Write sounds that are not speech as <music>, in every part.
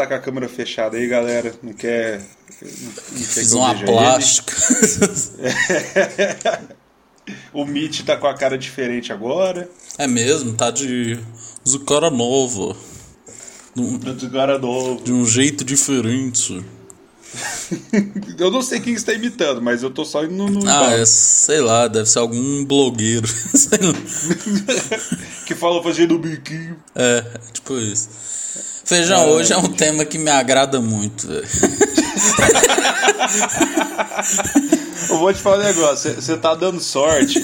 tá com a câmera fechada aí, galera. Não quer. Não quer Fiz uma plástica. <laughs> o Mitch tá com a cara diferente agora. É mesmo, tá de. Usa cara novo. De cara novo. De um jeito diferente. <laughs> eu não sei quem está imitando, mas eu tô só indo no. Ah, é, sei lá, deve ser algum blogueiro. <laughs> que fala fazendo biquinho. É, tipo isso. Feijão, é, hoje é um tema que me agrada muito. eu vou te falar um negócio, você tá dando sorte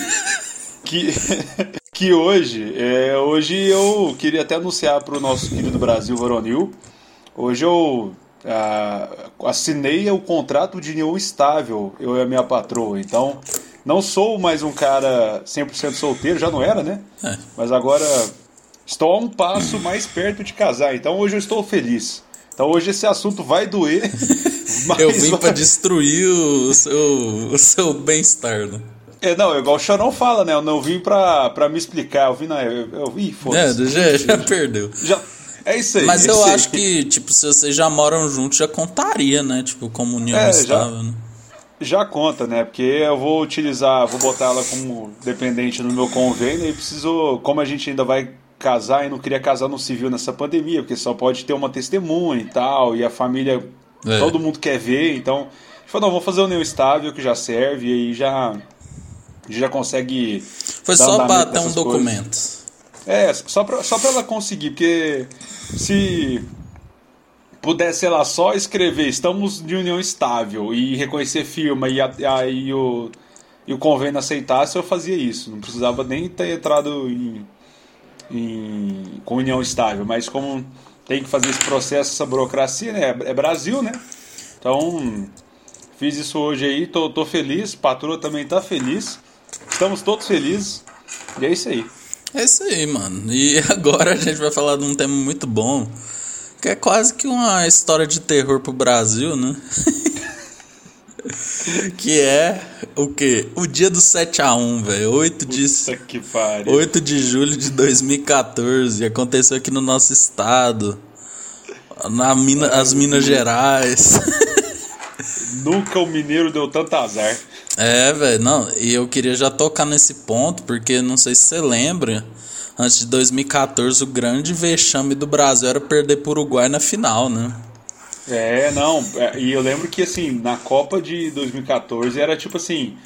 que, <laughs> que hoje, é, hoje eu queria até anunciar para o nosso querido Brasil Varonil. Hoje eu uh, assinei o contrato de união estável, eu e a minha patroa. Então, não sou mais um cara 100% solteiro, já não era, né? É. Mas agora estou a um passo mais perto de casar. Então, hoje eu estou feliz. Então, hoje esse assunto vai doer. <laughs> eu vim vai... para destruir o seu, o seu bem-estar, né? É, não, igual o Chorão fala, né? Eu não vim pra, pra me explicar, eu vim na. Eu, eu, ih, foda-se. É, já, já perdeu. Já, é isso aí. Mas eu aí. acho que, tipo, se vocês já moram juntos, já contaria, né? Tipo, como união é, estável, já, né? Já conta, né? Porque eu vou utilizar, vou botar ela como dependente no meu convênio e preciso, como a gente ainda vai casar e não queria casar no civil nessa pandemia, porque só pode ter uma testemunha e tal, e a família, é. todo mundo quer ver, então, falou, não, vou fazer o união estável que já serve e aí já já consegue. Foi só para ter um documento. É, só para só pra ela conseguir, porque se pudesse, sei lá, só escrever estamos de união estável e reconhecer firma e aí o, e o convênio aceitasse, eu fazia isso. Não precisava nem ter entrado em, em, com união estável. Mas como tem que fazer esse processo, essa burocracia, né? É Brasil, né? Então, fiz isso hoje aí, tô, tô feliz, patroa também tá feliz. Estamos todos felizes. E é isso aí. É isso aí, mano. E <laughs> agora a gente vai falar de um tema muito bom, que é quase que uma história de terror pro Brasil, né? <laughs> <laughs> que é o quê? O dia do 7 a 1, velho. 8 de que pariu. 8 de julho de 2014. Aconteceu aqui no nosso estado. Na mina, as Minas Gerais. <laughs> Nunca o mineiro deu tanto azar. É, velho, não, e eu queria já tocar nesse ponto, porque não sei se você lembra, antes de 2014 o grande vexame do Brasil era perder para o Uruguai na final, né? É, não, é, e eu lembro que assim, na Copa de 2014 era tipo assim,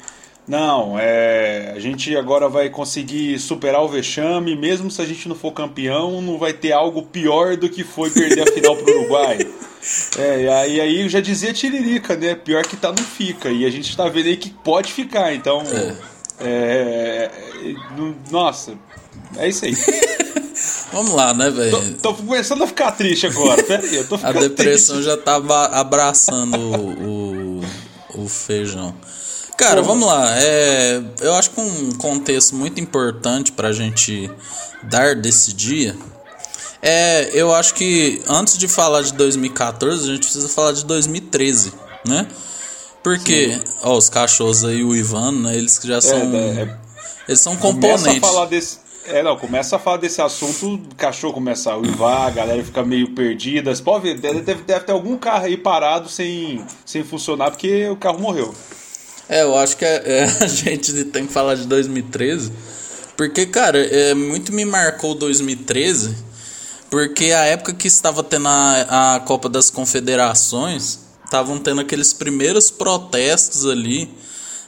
não, é, a gente agora vai conseguir superar o vexame, mesmo se a gente não for campeão, não vai ter algo pior do que foi perder a final pro Uruguai. É, e aí já dizia Tiririca, né? Pior que tá, não fica. E a gente tá vendo aí que pode ficar, então. É. é nossa, é isso aí. <laughs> Vamos lá, né, velho? Tô, tô, começando a ficar triste agora. Pera aí, eu tô <laughs> A depressão triste. já tava abraçando o, o, o feijão. Cara, vamos lá. É, eu acho que um contexto muito importante pra gente dar desse dia é, eu acho que antes de falar de 2014, a gente precisa falar de 2013, né? Porque, ó, os cachorros aí, o Ivan, né? Eles já é, são. É, é, eles são componentes. Começa a falar desse. É, não, começa a falar desse assunto, o cachorro começa a uivar, a galera fica meio perdida. Você pode ver, deve, deve ter algum carro aí parado sem, sem funcionar porque o carro morreu. É, eu acho que é, é, <laughs> a gente tem que falar de 2013, porque, cara, é, muito me marcou 2013 porque a época que estava tendo a, a Copa das Confederações, estavam tendo aqueles primeiros protestos ali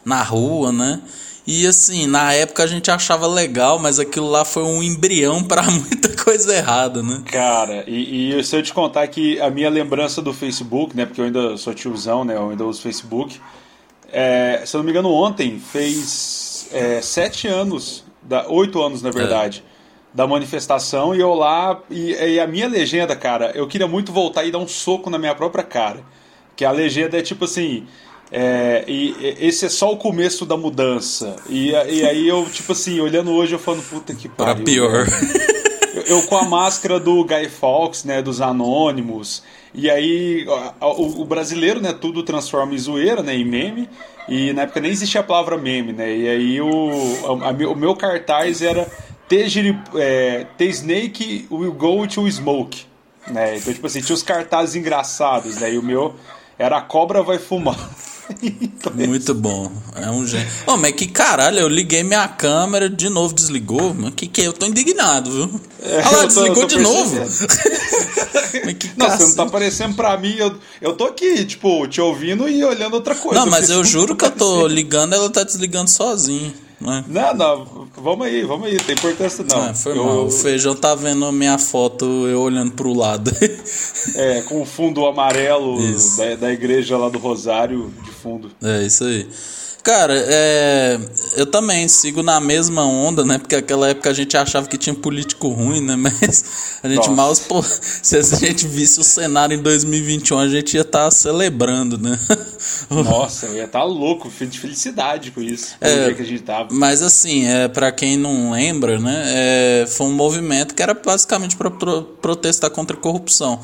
na rua, né? E assim, na época a gente achava legal, mas aquilo lá foi um embrião para <laughs> muita coisa errada, né? Cara, e, e se eu te contar que a minha lembrança do Facebook, né? Porque eu ainda sou tiozão, né? Eu ainda uso Facebook. É, se eu não me engano, ontem fez é, sete anos, da, oito anos na verdade. É da manifestação e eu lá. E, e, a minha legenda, cara, eu queria muito voltar e dar um soco na minha própria cara. Que a legenda é tipo assim. É, e, e esse é só o começo da mudança. E, e aí eu, tipo assim, olhando hoje, eu falando, puta que pariu. Pra pior. Eu, eu, com a máscara do Guy Fawkes, né, dos Anônimos. E aí o, o, brasileiro, né, tudo transforma em zoeira, né, em meme. E na época nem existia a palavra meme, né? E aí o, a, a, o meu cartaz era The, é, the Snake will go to smoke. Né? Então, tipo assim, tinha os cartazes engraçados, né? E o meu era a cobra vai fumar. <laughs> Muito bom. É um gênio. Oh, mas que caralho, eu liguei minha câmera, de novo desligou. Mano, que que é? Eu tô indignado, viu? É, Olha lá, tô, desligou de novo. <laughs> não, você não tá aparecendo pra mim. Eu, eu tô aqui, tipo, te ouvindo e olhando outra coisa. Não, mas eu juro que eu tô ligando, ela tá desligando sozinho. Né? Não, não, vamos aí, vamos aí, tem importância não. É, foi eu... mal. O feijão tá vendo minha foto eu olhando pro lado. <laughs> é, com o fundo amarelo da, da igreja lá do Rosário de fundo. É, isso aí. Cara, é, eu também sigo na mesma onda, né? Porque naquela época a gente achava que tinha político ruim, né? <laughs> Mas a gente Nossa. mal. Pô, <laughs> se a gente visse o cenário em 2021, a gente ia estar tá celebrando, né? <laughs> Nossa, eu ia estar tá louco, de felicidade com isso. É, que a gente tava. Mas assim, é, para quem não lembra, né? É, foi um movimento que era basicamente para pro, protestar contra a corrupção.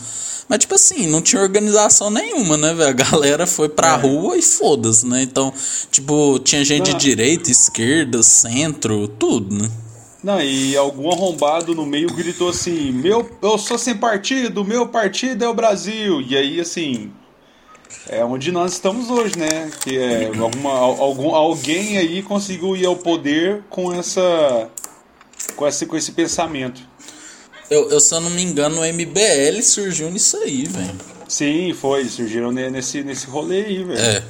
Mas, tipo assim, não tinha organização nenhuma, né, velho? A galera foi pra é. rua e foda-se, né? Então, tipo, tinha gente não. de direita, esquerda, centro, tudo, né? Não, e algum arrombado no meio gritou assim: meu, eu sou sem partido, meu partido é o Brasil. E aí, assim, é onde nós estamos hoje, né? Que é alguma, algum, alguém aí conseguiu ir ao poder com essa com esse, com esse pensamento. Eu, eu, se eu não me engano, o MBL surgiu nisso aí, velho. Sim, foi. Surgiram nesse, nesse rolê aí, velho. É.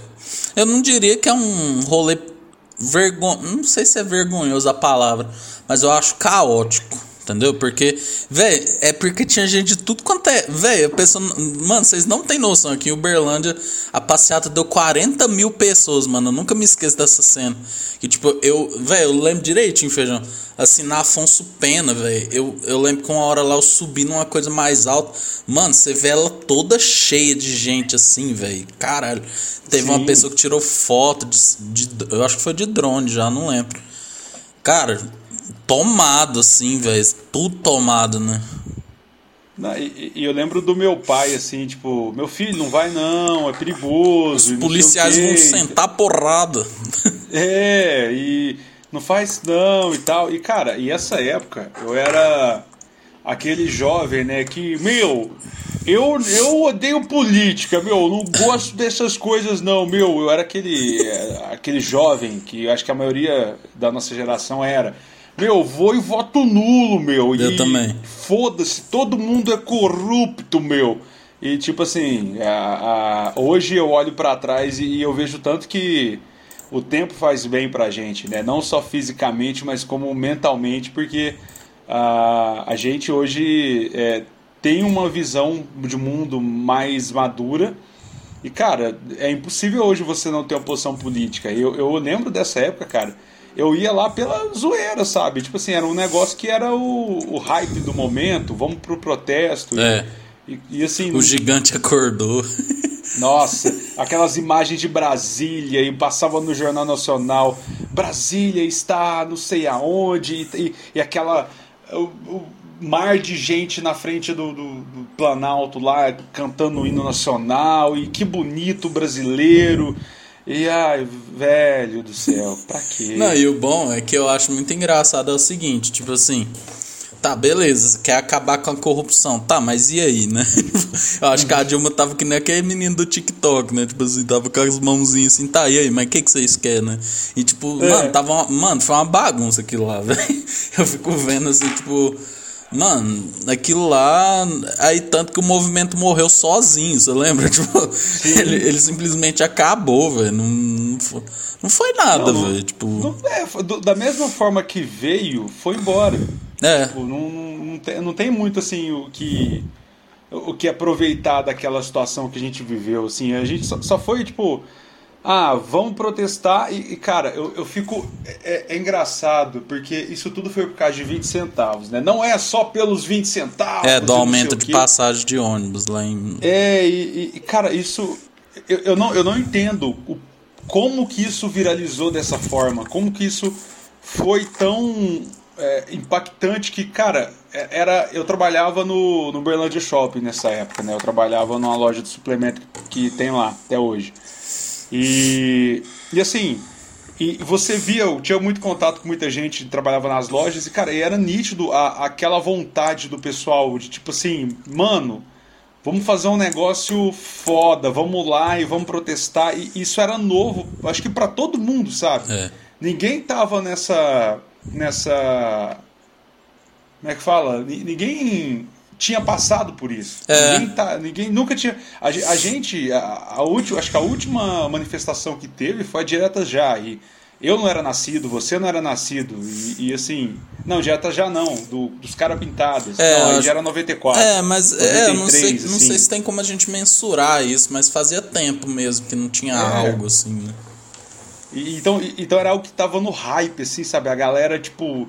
Eu não diria que é um rolê vergonhoso. Não sei se é vergonhoso a palavra, mas eu acho caótico. Entendeu? Porque, velho, é porque tinha gente de tudo quanto é. Velho. Mano, vocês não tem noção. Aqui em Uberlândia, a passeata deu 40 mil pessoas, mano. Eu nunca me esqueço dessa cena. Que, tipo, eu. Velho, eu lembro direitinho, feijão. Assim, na Afonso Pena, velho. Eu, eu lembro que uma hora lá eu subi numa coisa mais alta. Mano, você vê ela toda cheia de gente, assim, velho. Caralho. Teve Sim. uma pessoa que tirou foto de, de. Eu acho que foi de drone já, não lembro. Cara, tomado, assim, velho. Tudo tomado, né? Não, e, e, eu lembro do meu pai, assim, tipo, meu filho, não vai não, é perigoso. Os policiais vão sentar porrada. É, e não faz não e tal. E, cara, e essa época eu era aquele jovem, né, que, meu, eu, eu odeio política, meu, não gosto dessas coisas não, meu. Eu era aquele, aquele jovem que acho que a maioria da nossa geração era meu, vou e voto nulo, meu. Eu e também. Foda-se, todo mundo é corrupto, meu. E tipo assim, a, a, hoje eu olho para trás e, eu vejo tanto que o tempo faz bem pra gente, né? Não só fisicamente, mas como mentalmente, porque a, a gente hoje é, tem uma visão de mundo mais madura. E, cara, é impossível hoje você não ter uma posição política. Eu, eu lembro dessa época, cara eu ia lá pela zoeira, sabe? Tipo assim, era um negócio que era o, o hype do momento, vamos pro protesto. É. E, e, assim. O gigante acordou. Nossa, <laughs> aquelas imagens de Brasília e passava no Jornal Nacional. Brasília está não sei aonde, e, e aquela. O, o, mar de gente na frente do, do, do, Planalto lá cantando o hino nacional e que bonito brasileiro. E ai, velho do céu, pra quê? Não, e o bom é que eu acho muito engraçado é o seguinte, tipo assim, tá, beleza, quer acabar com a corrupção, tá, mas e aí, né? <laughs> eu acho que a Dilma tava que nem aquele menino do TikTok, né? Tipo assim, tava com as mãozinhas assim, tá, e aí, mas o que, que vocês querem, né? E tipo, é. mano, tava uma, mano, foi uma bagunça aquilo lá, <laughs> velho. Eu fico vendo assim, tipo Mano, aquilo lá. Aí tanto que o movimento morreu sozinho, você lembra? <laughs> Tipo, ele, ele simplesmente acabou, velho. Não, não, foi, não foi nada, velho. Tipo... Não, é, do, da mesma forma que veio, foi embora. É. Tipo, não, não, tem, não tem muito assim o que. O que aproveitar daquela situação que a gente viveu, assim, a gente só, só foi, tipo, ah, vamos protestar e, e cara, eu, eu fico. É, é, engraçado, porque isso tudo foi por causa de 20 centavos, né? Não é só pelos 20 centavos. É, do aumento de passagem de ônibus lá em. É, e, e cara, isso. Eu, eu, não, eu não entendo o, como que isso viralizou dessa forma, como que isso foi tão é, impactante que, cara, é, era eu trabalhava no, no Berlândia Shopping nessa época, né? Eu trabalhava numa loja de suplemento que tem lá até hoje. E, e assim, E você via, eu tinha muito contato com muita gente que trabalhava nas lojas, e, cara, e era nítido a, aquela vontade do pessoal de tipo assim, mano, vamos fazer um negócio foda, vamos lá e vamos protestar. E isso era novo, acho que para todo mundo, sabe? É. Ninguém tava nessa. nessa. Como é que fala? Ninguém tinha passado por isso. É. Ninguém, tá, ninguém nunca tinha. A, a gente, a, a última, acho que a última manifestação que teve foi a Direta Já. E eu não era nascido, você não era nascido. E, e assim. Não, Direta Já não, do, dos caras pintados. É, não, aí já era 94. É, mas é, eu não, sei, 93, não assim. sei se tem como a gente mensurar isso, mas fazia tempo mesmo que não tinha É. algo assim, né? E- então, então era algo que tava no hype, assim, sabe? A galera, tipo,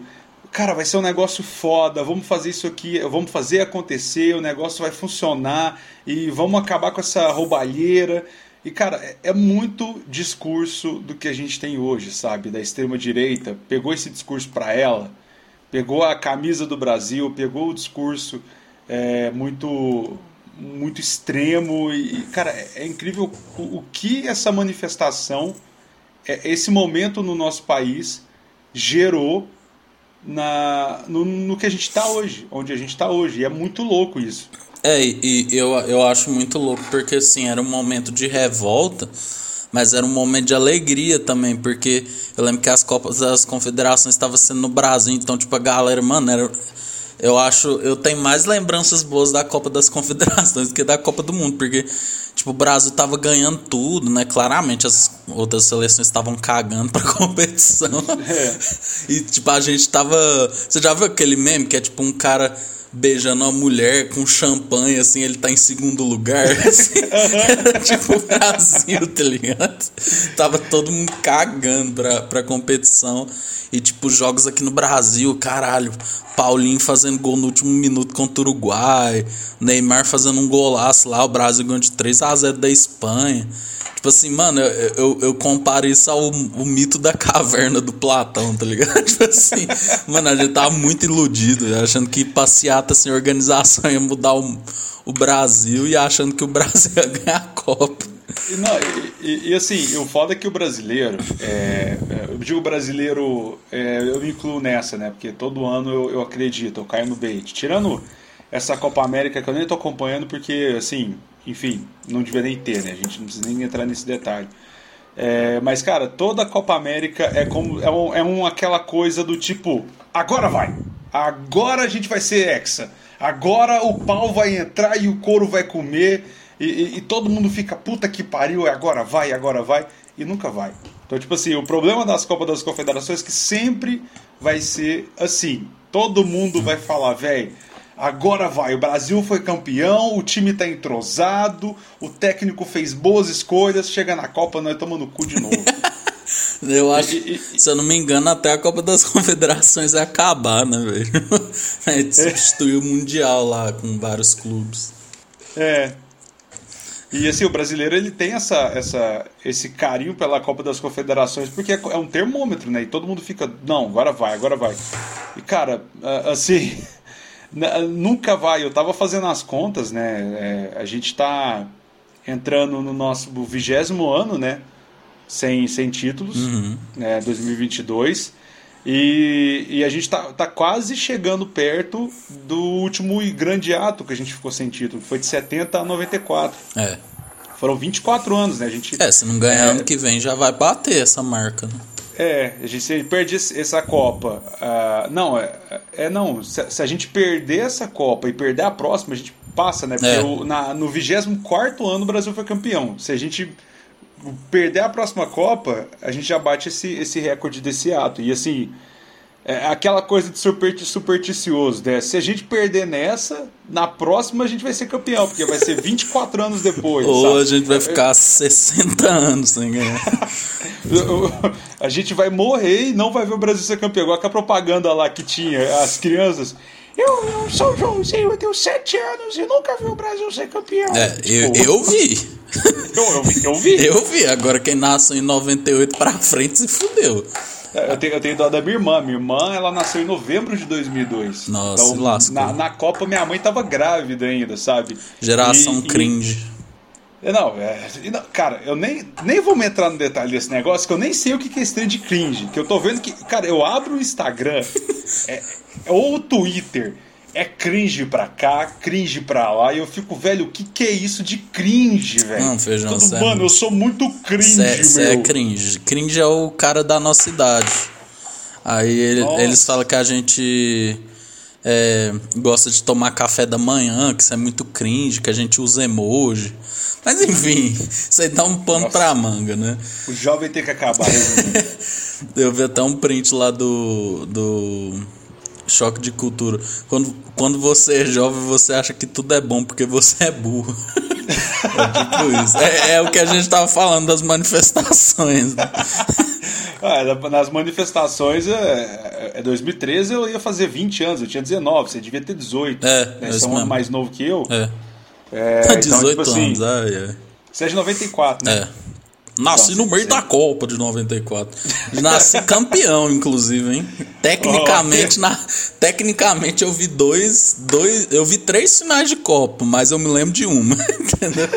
cara, vai ser um negócio foda, vamos fazer isso aqui, vamos fazer acontecer, o negócio vai funcionar e vamos acabar com essa roubalheira. E, cara, é, é muito discurso do que a gente tem hoje, sabe? Da extrema-direita. Pegou esse discurso pra ela, pegou a camisa do Brasil, pegou o discurso é, muito muito extremo e, e, cara, é, é incrível o, o que essa manifestação é, esse momento no nosso país gerou na, no, no que a gente está hoje, onde a gente está hoje. E é muito louco isso. É, e eu, eu acho muito louco, porque assim, era um momento de revolta, mas era um momento de alegria também, porque eu lembro que as Copas das Confederações estavam sendo no Brasil, então, tipo, a galera, mano, era. Eu acho, eu tenho mais lembranças boas da Copa das Confederações que da Copa do Mundo, porque, tipo, o Brasil tava ganhando tudo, né? Claramente as outras seleções estavam cagando pra <laughs> competição. É. E, tipo, a gente tava. Você já viu aquele meme que é tipo um cara beijando uma mulher com champanhe, assim, ele tá em segundo lugar? <laughs> Assim, era tipo o Brasil, tá ligado? Tava todo mundo cagando pra, pra competição. E, tipo, jogos aqui no Brasil, caralho. Paulinho fazendo gol no último minuto contra o Uruguai. Neymar fazendo um golaço lá. O Brasil ganhou de 3 a 0 da Espanha. Tipo assim, mano, eu, eu, eu comparo isso ao o mito da caverna do Platão, tá ligado? <laughs> Tipo assim, mano, a gente tava muito iludido, achando que passeata sem organização ia mudar o, o Brasil e achando que o Brasil <laughs> ia ganhar a Copa. E, não, e- e, assim, o foda é que o brasileiro, é, é, eu digo brasileiro, é, eu me incluo nessa, né? Porque todo ano eu, eu acredito, eu caio no bait. Tirando essa Copa América que eu nem tô acompanhando, porque, assim, enfim, não devia nem ter, né? A gente não precisa nem entrar nesse detalhe. É, mas, cara, toda a Copa América é como é, um, é um, aquela coisa do tipo, agora vai! Agora a gente vai ser hexa. Agora o pau vai entrar e o couro vai comer. E, e- e todo mundo fica, puta que pariu, é agora vai, agora vai. E nunca vai. Então, tipo assim, o problema das Copas das Confederações é que sempre vai ser assim. Todo mundo vai falar, velho, agora vai. O Brasil foi campeão, o time tá entrosado, o técnico fez boas escolhas, chega na Copa, nós tomando cu de novo. <laughs> Eu acho, E- e- se eu não me engano, até a Copa das <laughs> Confederações vai acabar, né, velho? <laughs> A gente substituiu o Mundial lá com vários clubes. É. E assim, o brasileiro ele tem essa, essa, esse carinho pela Copa das Confederações, porque é é um termômetro, né? E todo mundo fica, não, agora vai, agora vai. E cara, assim, nunca vai. Eu tava fazendo as contas, né? É, a gente tá entrando no nosso vigésimo ano, né? Sem, sem títulos, né? 2022. E, e a gente tá, tá quase chegando perto do último grande ato que a gente ficou sem título, que foi de 70 a 94. É. Foram 24 anos, né? A gente, É, se não ganhar É. ano que vem já vai bater essa marca, né? É, a gente se perde essa Copa. ah, não, é, é não. Se, se a gente perder essa Copa e perder a próxima, a gente passa, né? Porque É. o- na, no 24 ano o Brasil foi campeão. Se a gente perder a próxima Copa, a gente já bate esse, esse recorde desse ato. E assim, é aquela coisa de supersticioso, né? Se a gente perder nessa, na próxima a gente vai ser campeão, porque vai ser 24 anos depois. Ou sabe? a gente vai ficar 60 anos sem ganhar. <laughs> A gente vai morrer e não vai ver o Brasil ser campeão. Igual aquela propaganda lá que tinha as crianças. Eu, eu sou o Joãozinho, eu tenho 7 anos e nunca vi o Brasil ser campeão. É, eu, Tipo, eu vi. eu, eu vi. Eu, vi. <laughs> Eu vi. Agora quem nasceu em 98 pra frente se fudeu. É, eu tenho, eu tenho dó da minha irmã. Minha irmã, ela nasceu em novembro de 2002. Nossa, então, lascou. na, na Copa, minha mãe tava grávida ainda, sabe? Geração E- e- cringe. Não, é, não, cara, eu nem, nem vou me entrar no detalhe desse negócio, que eu nem sei o que é esse trem de cringe. Que eu tô vendo que, cara, eu abro o Instagram <laughs> é, ou o Twitter, é cringe pra cá, cringe pra lá, e eu fico, velho, o que, que é isso de cringe, velho? Não, feijão, Tudo, sério. Mano, eu sou muito cringe, Você meu. é cringe. Cringe é o cara da nossa idade. Aí ele- eles falam que a gente é, gosta de tomar café da manhã, que isso é muito cringe, que a gente usa emoji. Mas enfim, <laughs> isso aí dá um pano Nossa. pra manga, né? O jovem tem que acabar. resumindo. <laughs> Eu vi até um print lá do, do Choque de Cultura. Quando, quando você é jovem, você acha que tudo é bom porque você é burro. É tipo isso. É, é o que a gente tava falando das manifestações. né? <laughs> Ah, na- nas manifestações, é, é 2013 eu ia fazer 20 anos, eu tinha 19, você devia ter 18. É, né? é Você é um ano mais novo que eu. É. É, então, <laughs> 18 tipo assim, anos, ai, ai. Você é de 94, né? É. Nasci Nossa, no meio da Copa de 94. Nasci <laughs> campeão, inclusive, hein? Tecnicamente, na, tecnicamente eu vi dois, dois. Eu vi três finais de Copa, mas eu me lembro de uma. <laughs> Entendeu?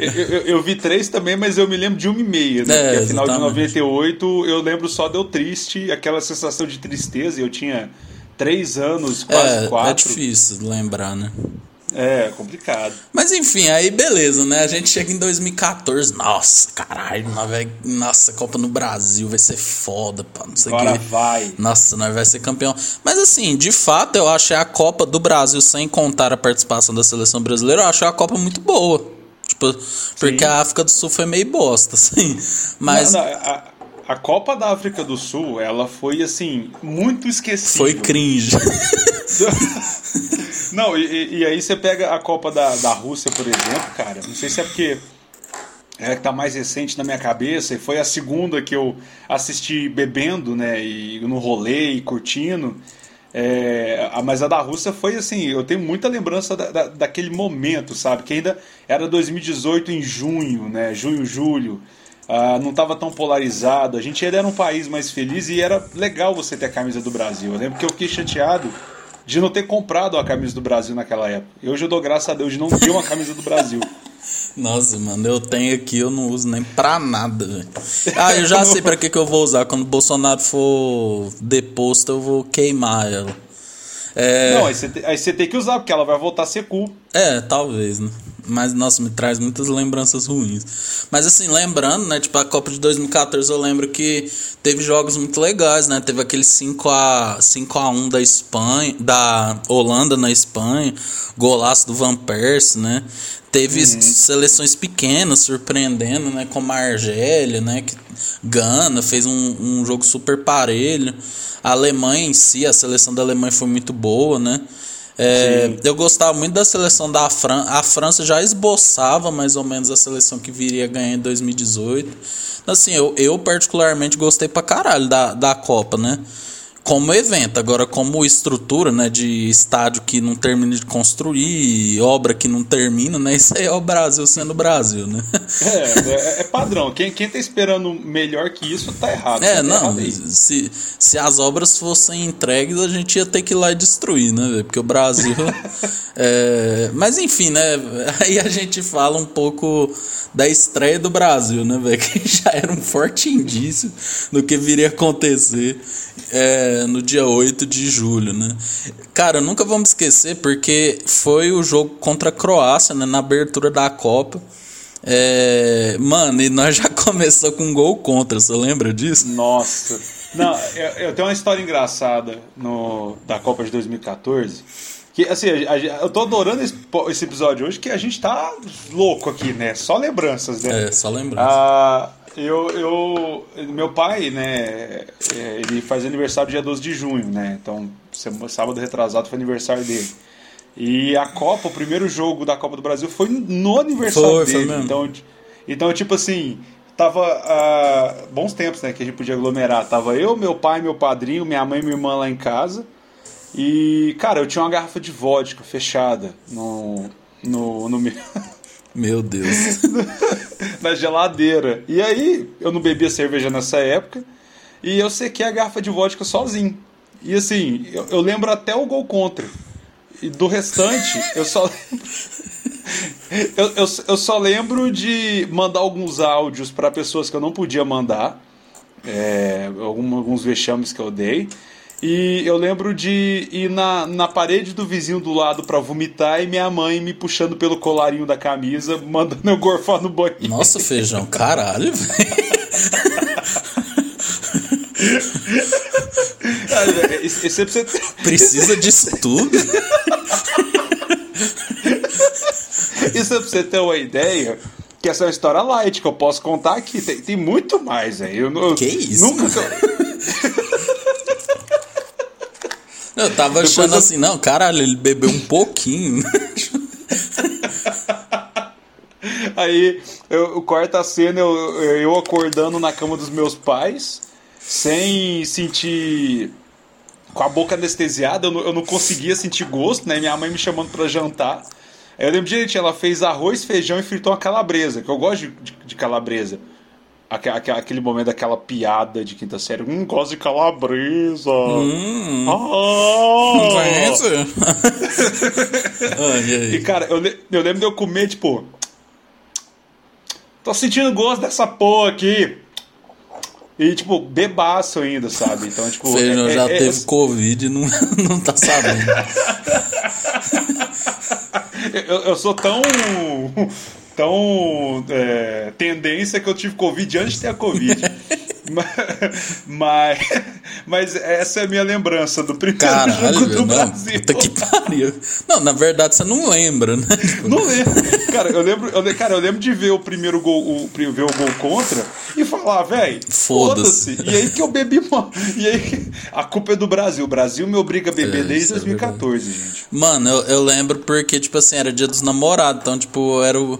Eu, eu- eu vi três também, mas eu me lembro de uma e meia, né? É, Porque a final de exatamente. 98 eu lembro só deu triste, aquela sensação de tristeza. Eu tinha três anos, quase É, é quatro. difícil lembrar, né? É, complicado. Mas enfim, aí beleza, né? A gente chega em 2014. Nossa, caralho, nós vai, nossa, Copa no Brasil vai ser foda, pá, não sei o Agora quê. vai. Nossa, nós vai ser campeão. Mas assim, de fato, eu achei a Copa do Brasil, sem contar a participação da seleção brasileira, eu achei a Copa muito boa. Tipo, porque a África do Sul foi meio bosta, <laughs> assim. Mas Não, não, a, a Copa da África do Sul, ela foi assim, muito esquecível. foi cringe. <laughs> Não, e- e, aí você pega a Copa da, da Rússia, por exemplo, cara. Não sei se é porque é que tá mais recente na minha cabeça, e foi a segunda que eu assisti bebendo, né? E no rolê e curtindo. É, mas a da Rússia foi assim, eu tenho muita lembrança da, da- daquele momento, sabe? Que ainda era 2018 em junho, né? Junho, julho. Ah, não estava tão polarizado. A gente ainda era um país mais feliz e era legal você ter a camisa do Brasil. Eu lembro que eu fiquei chateado de não ter comprado a camisa do Brasil naquela época. E hoje eu dou graças a Deus de não ter uma camisa do Brasil. <laughs> Nossa, mano, eu tenho aqui, eu não uso nem pra nada, velho. Ah, eu já <laughs> sei pra que, que eu vou usar. Quando o Bolsonaro for deposto, eu vou queimar ela. É, Não, aí você, te- aí você tem que usar, porque ela vai voltar a ser cool. É, talvez, né? Mas, nossa, me traz muitas lembranças ruins. Mas, assim, lembrando, né? Tipo, a Copa de 2014 eu lembro que teve jogos muito legais, né? Teve aquele 5x, 5x1 da Espanha, da Holanda na Espanha, golaço do Van Persie, né? Teve seleções pequenas surpreendendo, né? Como a Argélia, né? Que Gana fez um, um jogo super parelho. A Alemanha em si, a seleção da Alemanha foi muito boa, né? É, eu gostava muito da seleção da França. A França já esboçava mais ou menos a seleção que viria a ganhar em 2018. Então, assim, eu, eu particularmente gostei pra caralho da, da Copa, né? Como evento, agora como estrutura, né? De estádio que não termina de construir, obra que não termina, né? <laughs> Isso aí é o Brasil sendo o Brasil, né? É, é, é padrão. Quem, quem tá esperando melhor que isso tá errado. É, Tá não, errado se, se as obras fossem entregues, a gente ia ter que ir lá e destruir, né? Porque o Brasil. <laughs> é, mas enfim, né? Aí a gente fala um pouco da estreia do Brasil, né, velho? <laughs> Que já era um forte indício do que viria a acontecer é, no dia 8 de julho, né? Cara, nunca vamos esquecer porque foi o jogo contra a Croácia, né? Na abertura da Copa. É, mano, e nós já <laughs> começou com um gol contra, você lembra disso? Nossa. Não, eu, eu tenho uma história engraçada no, da Copa de 2014. Que, assim, a- a- eu tô adorando esse, esse episódio hoje, que a gente tá louco aqui, né? Só lembranças, né? É, só lembrança. Ah, eu, eu, meu pai, né, é, ele faz aniversário dia 12 de junho, né? Então, sábado retrasado foi aniversário dele. E a Copa, o primeiro jogo da Copa do Brasil foi no aniversário Foi, foi dele. mesmo. Então, então, tipo assim, tava ah, bons tempos, né, que a gente podia aglomerar. Tava eu, meu pai, meu padrinho, minha mãe e minha irmã lá em casa. E, cara, eu tinha uma garrafa de vodka fechada no no, no meu <laughs> Meu Deus. <laughs> na geladeira. E aí, eu não bebia cerveja nessa época. E eu sequei a garrafa de vodka sozinho. E assim, eu, eu lembro até o gol contra. E do restante, eu só <laughs> lembro. Eu, eu, eu, só lembro de mandar alguns áudios para pessoas que eu não podia mandar, é, alguns vexames que eu dei. E eu lembro de ir na, na parede do vizinho do lado para vomitar e minha mãe me puxando pelo colarinho da camisa, mandando eu gorfar no banheiro. Nossa, feijão, caralho, velho. Isso é pra você. Precisa disso tudo? Isso é pra você ter uma ideia que essa é uma história light que eu posso contar aqui. Tem, tem muito mais, velho. Que isso? Nunca. <laughs> Eu tava achando eu... assim, não, caralho, ele bebeu um pouquinho. <laughs> Aí eu, corta a cena, eu, eu acordando na cama dos meus pais, sem sentir. com a boca anestesiada, eu não, eu não conseguia sentir gosto, né? Minha mãe me chamando para jantar. Aí eu lembro direitinho, ela fez arroz, feijão e fritou uma calabresa, que eu gosto de, de, de calabresa. Aquele momento daquela piada de quinta série. Hum, gosto de calabresa. Hum. Ah. Conhece? <laughs> ah, e, e, cara, eu, eu lembro de eu comer, tipo. Tô sentindo gosto dessa porra aqui. E, tipo, bebaço ainda, sabe? Então, tipo. Feijão é, já é, teve é... Covid e não, <laughs> não tá sabendo. <laughs> eu, eu sou tão tão é, tendência que eu tive Covid antes de ter a Covid. <laughs> mas, mas essa é a minha lembrança do primeiro Caralho, jogo do não, Brasil. Puta que pariu. Não, na verdade você não lembra, né? <laughs> Não lembro. Cara, eu lembro, eu, cara, eu lembro de ver o primeiro gol, o, ver o gol contra e falar, velho, foda-se. Foda e aí que eu bebi mal. E aí a culpa é do Brasil. O Brasil me obriga a beber é, desde 2014, é gente. Mano, eu, eu lembro porque, tipo assim, era dia dos namorados, então, tipo, era o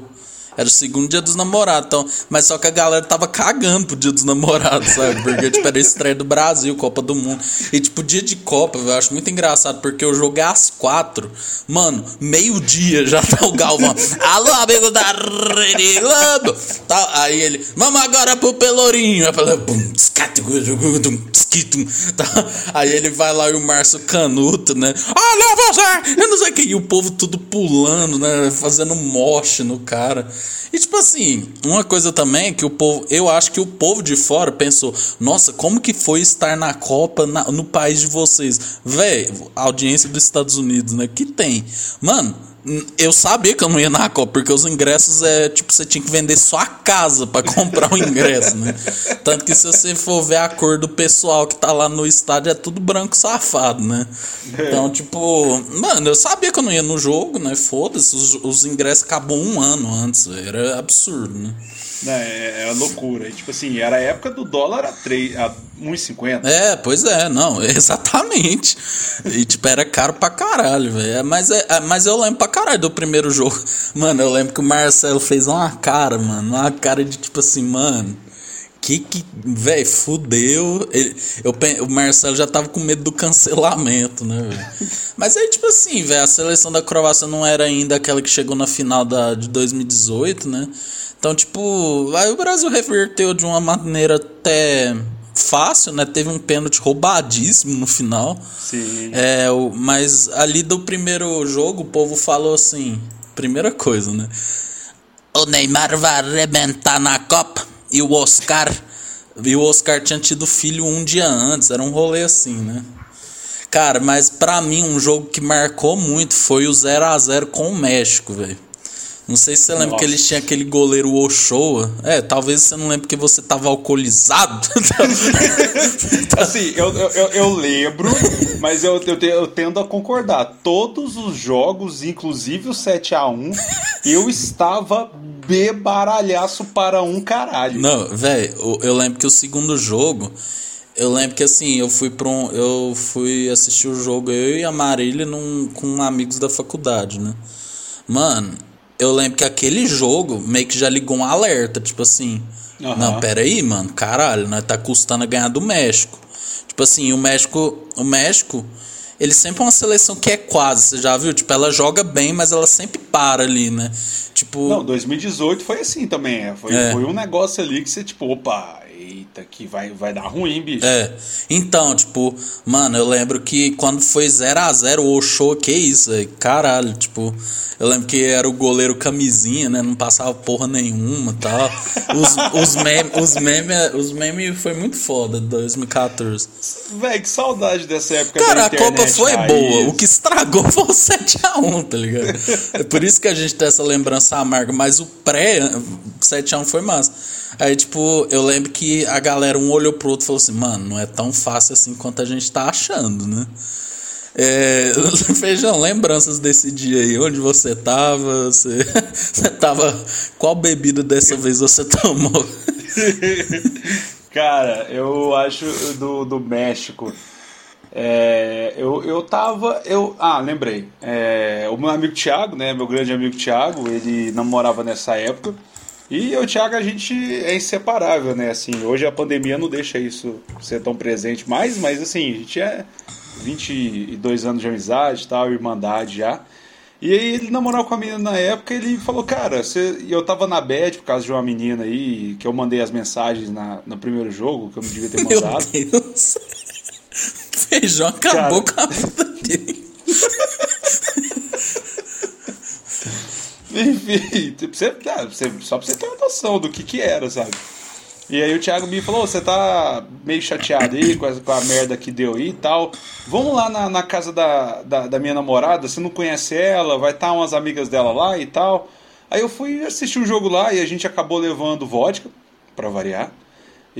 era o segundo dia dos namorados. Então, mas só que a galera tava cagando pro dia dos namorados, sabe? <laughs> Porque, tipo, era a estreia do Brasil, Copa do Mundo. E, tipo, dia de Copa, eu acho muito engraçado, porque eu joguei às quatro. Mano, meio-dia já tá o Galvão. <laughs> Alô, amigo da Rede Globo. Tá, aí ele, vamos agora pro Pelourinho. Falei, tá, aí ele vai lá e o Márcio Canuto, né? Olha você! Eu não sei o que. E o povo tudo pulando, né? Fazendo moche no cara. E tipo assim, uma coisa também é que o povo, eu acho que o povo de fora pensou, nossa, como que foi estar na Copa na, no país de vocês? Véi, audiência dos Estados Unidos, né? Que tem. Mano, eu sabia que eu não ia na Copa, porque os ingressos é tipo, você tinha que vender só a casa para comprar o ingresso, né? <laughs> Tanto que se você for ver a cor do pessoal que tá lá no estádio, é tudo branco safado, né? Então, tipo, mano, eu sabia que eu não ia no jogo, né? Foda-se, os, os ingressos acabou um ano antes, era absurdo, né? É, é, é loucura. E, tipo assim, era a época do dólar a, 3, a 1,50. É, pois é, não, <laughs> exatamente. E tipo, era caro pra caralho, velho. É, mas, é, é, mas eu lembro pra caralho do primeiro jogo. <laughs> Mano, eu lembro que o Marcelo fez uma cara, mano. Uma cara de tipo assim, mano. Que que. Véi, fudeu. Ele, eu, o Marcelo já tava com medo do cancelamento, né, velho? <laughs> Mas aí, tipo assim, velho, a seleção da Croácia não era ainda aquela que chegou na final da, de 2018, né? Então, tipo, aí o Brasil reverteu de uma maneira até fácil, né? Teve um pênalti roubadíssimo no final. Sim. É, o, mas ali do primeiro jogo, o povo falou assim: primeira coisa, né? O Neymar vai arrebentar na Copa. E o Oscar. E o Oscar tinha tido filho um dia antes. Era um rolê assim, né? Cara, mas para mim um jogo que marcou muito foi o 0 a 0 com o México, velho. Não sei se você lembra Nossa. que eles tinham aquele goleiro Ochoa. É, talvez você não lembre que você tava alcoolizado. <laughs> assim, eu, eu, eu, lembro, mas eu, eu, eu, tendo a concordar. Todos os jogos, inclusive o 7 a 1 eu estava bebaralhaço para um caralho. Não, velho, eu, eu lembro que o segundo jogo. Eu lembro que assim, eu fui para um, eu fui assistir o jogo eu e a Marília num, com amigos da faculdade, né? Mano, eu lembro que aquele jogo meio que já ligou um alerta, tipo assim. Uhum. Não, pera aí, mano, caralho, nós tá custando a ganhar do México. Tipo assim, o México, o México, ele sempre é uma seleção que é quase, você já viu? Tipo, ela joga bem, mas ela sempre para ali, né? Tipo. Não, 2018 foi assim também. É. Foi, é. foi um negócio ali que você, tipo, opa, eita, que vai, vai dar ruim, bicho. É. Então, tipo, mano, eu lembro que quando foi 0 a 0 o Oshô, que isso, velho? Caralho, tipo, eu lembro que era o goleiro camisinha, né? Não passava porra nenhuma e tal. Os, os memes os meme, os meme foi muito foda de 2014. Véi, que saudade dessa época Cara, a Copa foi raiz. boa. O que estragou <laughs> foi o 7x1, tá ligado? É por isso que a gente tem essa lembrança amarga. Mas o pré, 7x1 foi massa. Aí, tipo, eu lembro que a galera, um olhou pro outro e falou assim: mano, não é tão fácil assim quanto a gente tá achando, né? É, <laughs> feijão, lembranças desse dia aí, onde você tava? Você, <laughs> você tava. Qual bebida dessa vez você tomou? <laughs> Cara, eu acho do, do México. É, eu, eu tava. Eu, ah, lembrei. É, o meu amigo Thiago, né? Meu grande amigo Thiago, ele namorava nessa época. E eu e o Thiago, a gente é inseparável, né? Assim, hoje a pandemia não deixa isso ser tão presente mais, mas assim, a gente é 22 anos de amizade e tal, irmandade já. E aí ele namorava com a menina na época ele falou, cara, você... eu tava na bad por causa de uma menina aí, que eu mandei as mensagens na, no primeiro jogo, que eu não devia ter <laughs> Meu mandado. Deus. <laughs> Feijão acabou com a vida dele. <laughs> Enfim, tipo, você, ah, você- só pra você ter uma noção do que que era, sabe? E aí o Thiago me falou, "Ô, você tá meio chateado aí com a, com a merda que deu aí e tal. Vamos lá na, na casa da, da, da minha namorada, você não conhece ela, vai estar umas amigas dela lá e tal. Aí eu fui assistir o jogo lá e a gente acabou levando vodka, pra variar.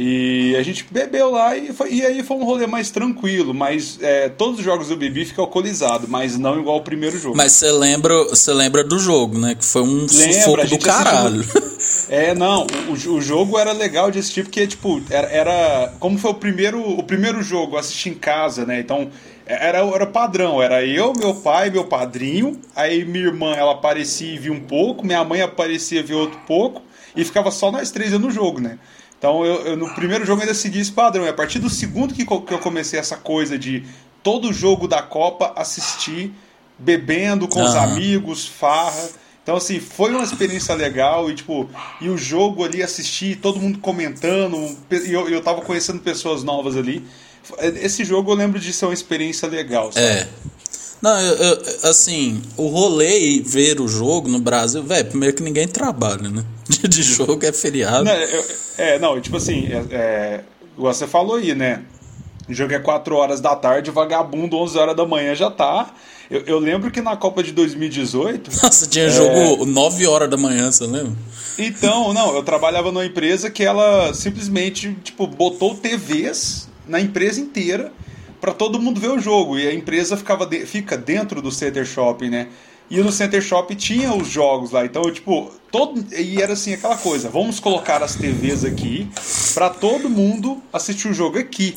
E a gente bebeu lá e, foi, e aí foi um rolê mais tranquilo, mas é, todos os jogos eu bebi fica alcoolizado, mas não igual o primeiro jogo. Mas você lembra, você lembra do jogo, né? Que foi um Lembra, sufoco do caralho. É, não, o, o jogo era legal de assistir porque, tipo, era, era- Como foi o primeiro, o primeiro jogo, eu assisti em casa, né? Então, era, era padrão, era eu, meu pai, meu padrinho, aí minha irmã, ela aparecia e via um pouco, minha mãe aparecia e via outro pouco, e ficava só nós três no jogo, né? Então, eu, eu no primeiro jogo ainda segui esse padrão, e a partir do segundo que, que eu comecei essa coisa de todo jogo da Copa assistir, bebendo com os Aham. amigos, farra. Então, assim, foi uma experiência legal e, tipo, e o jogo ali, assistir, todo mundo comentando, e eu, eu tava conhecendo pessoas novas ali. Esse jogo eu lembro de ser uma experiência legal, sabe? É. Não, eu, eu- assim, o rolê e ver o jogo no Brasil, velho, primeiro que ninguém trabalha, né? <laughs> Dia de jogo é feriado. Não, eu- é, não, tipo assim, é, é, você falou aí, né? O jogo é 4 horas da tarde, vagabundo 11 horas da manhã já tá. Eu, eu lembro que na Copa de 2018, Nossa, tinha É. jogo 9 horas da manhã, você lembra? Então, não, eu trabalhava numa empresa que ela simplesmente, tipo, botou TVs na empresa inteira pra todo mundo ver o jogo. E a empresa ficava de- fica dentro do Center Shopping, né? E no Center Shopping tinha os jogos lá. Então, tipo, todo e era assim aquela coisa, vamos colocar as TVs aqui pra todo mundo assistir o jogo aqui.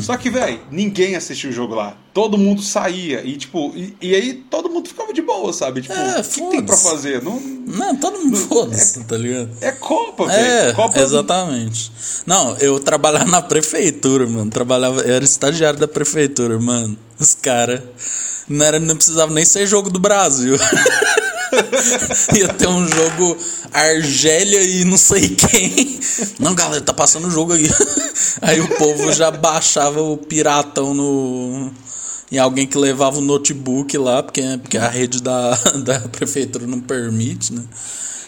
Só que, velho, ninguém assistiu o jogo lá. Todo mundo saía e tipo, e, e aí todo mundo ficava de boa, sabe? Tipo, É, o que, tem pra foda-se. fazer? Não Não, todo mundo foda-se, tá ligado? é Copa, É, velho. Copa exatamente. Não, eu trabalhava na prefeitura, mano. Trabalhava, eu era estagiário da prefeitura, mano. Os caras. Não, era, não precisava nem ser jogo do Brasil. <laughs> <laughs> Ia ter um jogo Argélia e não sei quem. Não, galera, tá passando o jogo aí. <laughs> Aí o povo já baixava o piratão no. Em alguém que levava o notebook lá, porque, porque a rede da, <laughs> da prefeitura não permite, né?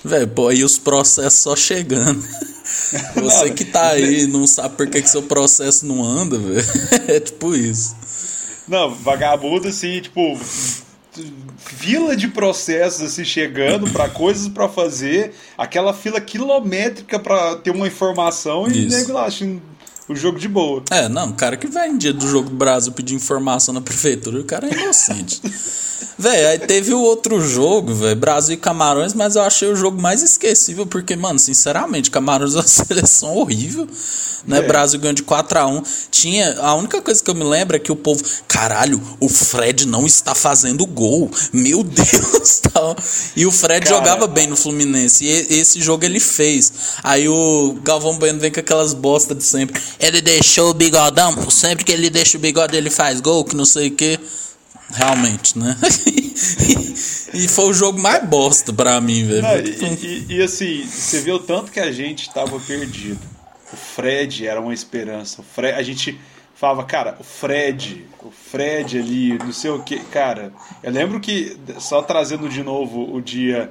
Velho, pô, aí os processos só chegando. Você que tá aí e não sabe por que, que seu processo não anda, velho. É tipo isso. Não, vagabundo assim, tipo, fila de processos assim chegando pra coisas pra fazer, aquela fila quilométrica pra ter uma informação e Isso. nego lá achando o jogo de boa. É, não, o cara que vai em dia do jogo do Brasil pedir informação na prefeitura, o cara é inocente. <laughs> Véi, aí teve o outro jogo, velho, Brasil e Camarões, mas eu achei o jogo mais esquecível, porque, mano, sinceramente, Camarões é uma <laughs> seleção horrível, né? É. Brasil ganhou de 4 a 1 Tinha. A única coisa que eu me lembro é que o povo. Caralho, o Fred não está fazendo gol. Meu <laughs> Deus, tal. E o Fred Cara. jogava bem no Fluminense. E esse jogo ele fez. Aí o Galvão Bueno vem com aquelas bosta de sempre. Ele deixou o bigodão. Sempre que ele deixa o bigode, ele faz gol, que não sei o que. Realmente, né? <laughs> e foi o jogo mais bosta pra mim, velho. E, e- e, assim, você vê o tanto que a gente tava perdido. o Fred era uma esperança. O Fred, a gente falava, cara, o Fred, o Fred ali, não sei o que. Cara, eu lembro que, só trazendo de novo o dia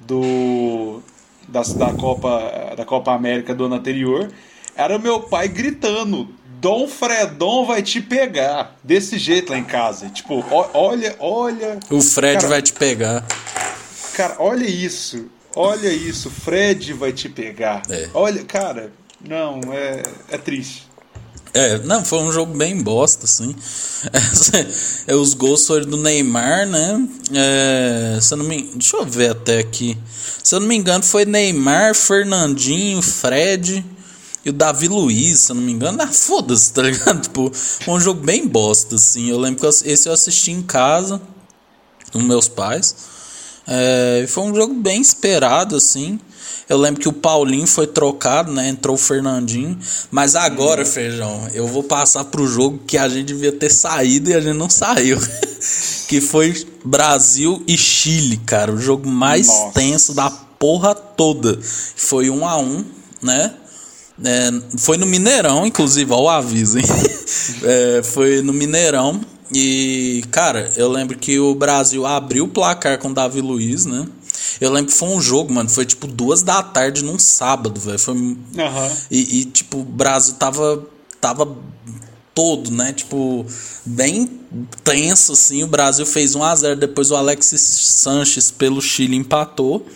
do da, da, Copa, da Copa América do ano anterior, era meu pai gritando: Dom Fredon vai te pegar. Desse jeito lá em casa. Tipo, olha, olha. O Fred cara, vai te pegar. Cara, olha isso. Olha isso. Fred vai te pegar. É. Olha, cara, não, é, é triste. É, não, foi um jogo bem bosta, assim. <laughs> É, os gols foram do Neymar, né? É, se eu não me, deixa eu ver até aqui. Se eu não me engano, foi Neymar, Fernandinho, Fred e o Davi Luiz, se eu não me engano. Ah, foda-se, tá ligado? <laughs> Tipo, um jogo bem bosta, assim. Eu lembro que esse eu assisti em casa com meus pais. É, foi um jogo bem esperado, assim. Eu lembro que o Paulinho foi trocado, né? Entrou o Fernandinho. Mas agora, uhum. Feijão, eu vou passar pro jogo que a gente devia ter saído e a gente não saiu. <laughs> que foi Brasil e Chile, cara. O jogo mais Nossa. tenso da porra toda. Foi um a um, né? É, foi no Mineirão, inclusive, ó, o aviso, hein? <laughs> é, foi no Mineirão. E, cara, eu lembro que o Brasil abriu o placar com o Davi Luiz, né? Eu lembro que foi um jogo, mano. Foi tipo duas da tarde num sábado, velho. Foi. Uhum. E, e, tipo, o Brasil tava. Tava todo, né? Tipo, bem tenso, assim. O Brasil fez 1x0. Depois o Alexis Sanches pelo Chile empatou.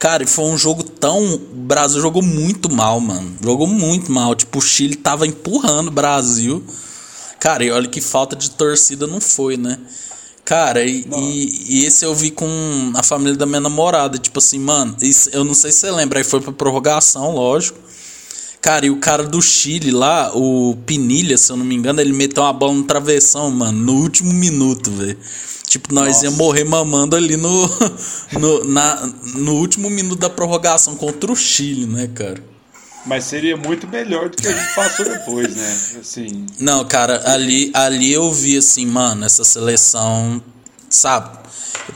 Cara, e foi um jogo tão. O Brasil jogou muito mal, mano. Jogou muito mal. Tipo, o Chile tava empurrando o Brasil. Cara, e olha que falta de torcida não foi, né? Cara, e, e, e, esse eu vi com a família da minha namorada. Tipo assim, mano, isso, eu não sei se você lembra, aí foi pra prorrogação, lógico. Cara, e o cara do Chile lá, o Pinilha, se eu não me engano, ele meteu uma bola no travessão, mano, no último minuto, velho. Tipo, nós Nossa. ia morrer mamando ali no, <laughs> no, na, no último minuto da prorrogação contra o Chile, né, cara? Mas seria muito melhor do que a gente passou depois, né? Assim. Não, cara, ali, ali eu vi assim, mano, essa seleção, sabe?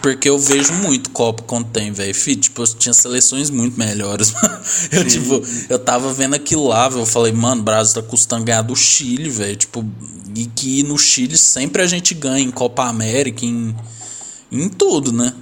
Porque eu vejo muito Copa quando tem, velho. Tipo, eu tinha seleções muito melhores. <laughs> eu, tipo, eu tava vendo aquilo lá, velho. Eu falei, mano, o Brasil tá custando ganhar do Chile, velho. Tipo, e que no Chile sempre a gente ganha em Copa América, em, em tudo, né?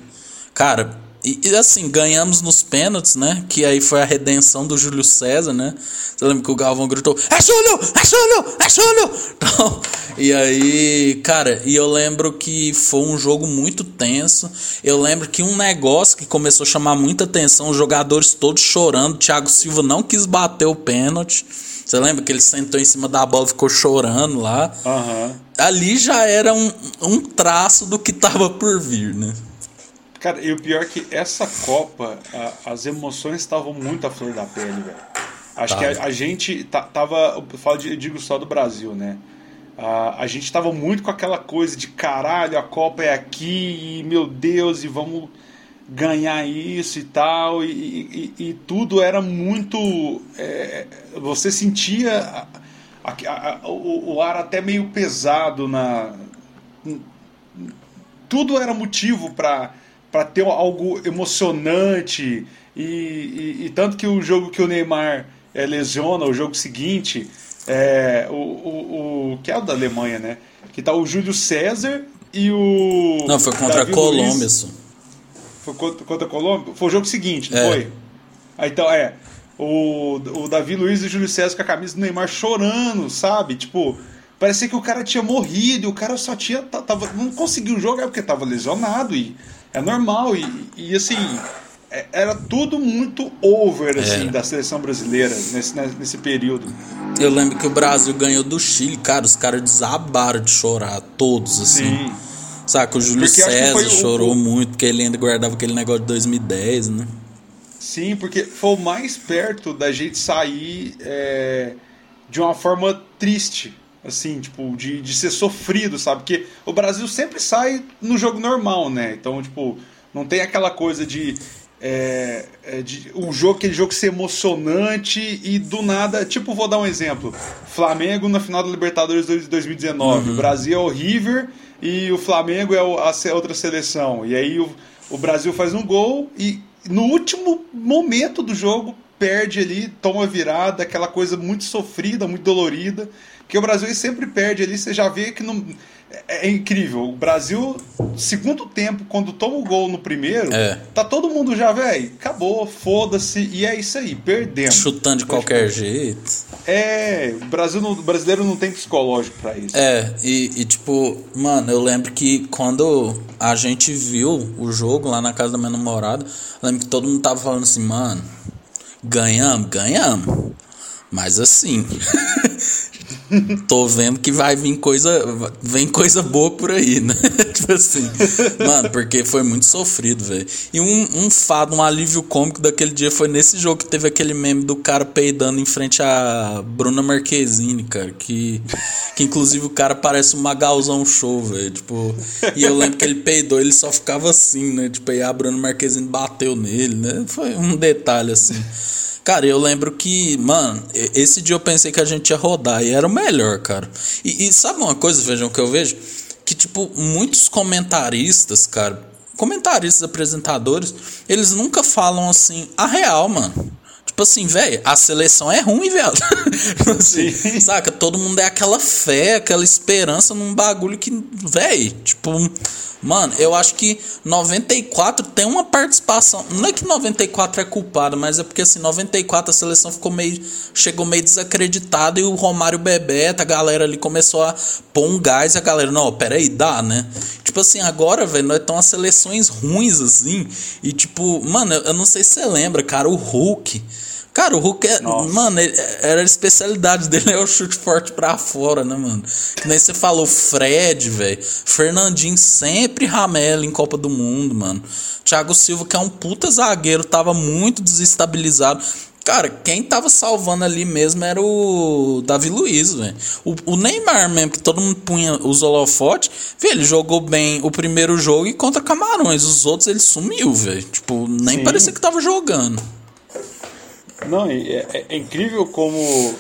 Cara, e, e, assim, ganhamos nos pênaltis, né? Que aí foi a redenção do Júlio César, né? Você lembra que o Galvão gritou: É Júlio! É Júlio! É Júlio! <laughs> Então, e aí, cara, e eu lembro que foi um jogo muito tenso. Eu lembro que um negócio que começou a chamar muita atenção, os jogadores todos chorando. Thiago Silva não quis bater o pênalti. Você lembra que ele sentou em cima da bola e ficou chorando lá? Uhum. Ali já era um, um traço do que tava por vir, né? Cara, e o pior é que essa Copa, a, as emoções estavam muito à flor da pele, velho. Acho tá. que a, a, gente tava. Eu falo de, eu digo só do Brasil, né? A, a gente tava muito com aquela coisa de caralho, a Copa é aqui, e meu Deus, e vamos ganhar isso e tal. E, e, e tudo era muito. É, você sentia a, o, o ar até meio pesado na. Tudo era motivo para para ter algo emocionante. E, e, e, tanto que o jogo que o Neymar é, lesiona, o jogo seguinte, é, o, o, o, que é o da Alemanha, né? Que tá o Júlio César e o. Não, foi contra Davi a Colômbia. Foi contra, contra a Colômbia? Foi o jogo seguinte, não é. foi? Ah, então, é. O, o Davi Luiz e o Júlio César com a camisa do Neymar chorando, sabe? Tipo, parecia que o cara tinha morrido e o cara só tinha. Tava, não conseguiu jogar porque tava lesionado e é normal. E, e assim, é, era tudo muito over assim, da seleção brasileira nesse, né, nesse período. Eu lembro que o Brasil ganhou do Chile, cara, os caras desabaram de chorar, todos, assim. Sim. Saca, o Júlio porque César chorou o... muito, porque ele ainda guardava aquele negócio de 2010, né? Sim, porque foi o mais perto da gente sair é, de uma forma triste assim, tipo, de, de ser sofrido, sabe? Porque o Brasil sempre sai no jogo normal, né? Então, tipo, não tem aquela coisa de. É, é de um jogo, aquele jogo ser emocionante e do nada. Tipo, vou dar um exemplo: Flamengo na final da Libertadores de 2019. Uhum. O Brasil é o River e o Flamengo é a outra seleção. E aí o, o Brasil faz um gol e no último momento do jogo perde ali, toma virada, aquela coisa muito sofrida, muito dolorida. Porque o Brasil sempre perde ali, você já vê que não. É, é incrível. O Brasil, segundo tempo, quando toma o gol no primeiro, É. tá todo mundo já, velho, acabou, foda-se, e é isso aí, perdemos. Chutando de qualquer jeito. É, o, Brasil não- o brasileiro não tem psicológico pra isso. É, e, e, tipo, mano, eu lembro que quando a gente viu o jogo lá na casa da minha namorada, eu lembro que todo mundo tava falando assim, mano, ganhamos, ganhamos. Mas assim, <laughs> <laughs> tô vendo que vai vir coisa, vem coisa boa por aí, né? <laughs> tipo assim, mano, porque foi muito sofrido, velho. E um, um fado, um alívio cômico daquele dia foi nesse jogo que teve aquele meme do cara peidando em frente a Bruna Marquezine, cara, que, que inclusive o cara parece um Magalzão show, velho, tipo, e eu lembro que ele peidou, ele só ficava assim, né, tipo, aí a Bruna Marquezine bateu nele, né, foi um detalhe assim. Cara, eu lembro que, mano, esse dia eu pensei que a gente ia rodar e era o melhor, cara. E, e sabe uma coisa, vejam, que eu vejo? Que, tipo, muitos comentaristas, cara, comentaristas, apresentadores, eles nunca falam assim, a real, mano. Tipo assim, velho, a seleção é ruim, velho. <laughs> assim, Sim. saca? Todo mundo é aquela fé, aquela esperança num bagulho que, velho, tipo, mano, eu acho que 94 tem uma participação. Não é que 94 é culpado, mas é porque assim, 94 a seleção ficou meio chegou meio desacreditada e o Romário Bebeto, a galera ali começou a pôr um gás e a galera, não, peraí, dá, né? Tipo assim, agora, velho, nós estamos seleções ruins assim, e tipo, mano, eu, eu não sei se você lembra, cara, o Hulk Cara, o Hulk é. Mano, ele- era a especialidade dele é o chute forte pra fora, né, mano? Que nem você falou, Fred, velho. Fernandinho sempre ramela em Copa do Mundo, mano. Thiago Silva, que é um puta zagueiro, tava muito desestabilizado. Cara, quem tava salvando ali mesmo era o Davi Luiz, velho. O, o Neymar mesmo, que todo mundo punha os holofotes, velho, ele jogou bem o primeiro jogo e contra Camarões. Os outros ele sumiu, velho. Tipo, nem Sim. parecia que tava jogando. Não, é, é- é incrível como.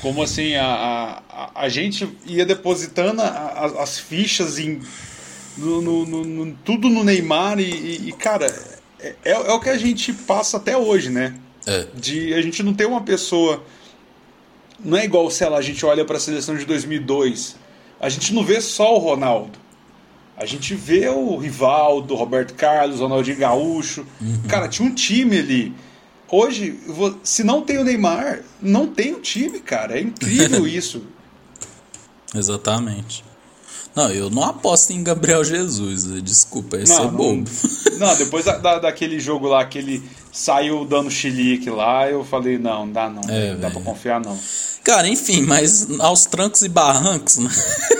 Como assim, a, a, a- gente ia depositando a- a- as fichas em. no- no- no- tudo no Neymar e, e- e, cara, é, é o que a gente passa até hoje, né? É. De a gente não ter uma pessoa. Não é igual, sei lá, a gente olha para a seleção de 2002. A gente não vê só o Ronaldo. A gente vê o Rivaldo, Roberto Carlos, Ronaldinho Gaúcho. Cara, tinha um time ali. Hoje, se não tem o Neymar, não tem o time, cara. É incrível <laughs> isso. Exatamente. Não, eu não aposto em Gabriel Jesus, né? desculpa, esse é não, bobo. <laughs> não, depois da, da- daquele jogo lá que ele saiu dando chilique lá, eu falei, não, não dá não. É, não dá pra confiar não. Cara, enfim, mas aos trancos e barrancos, né?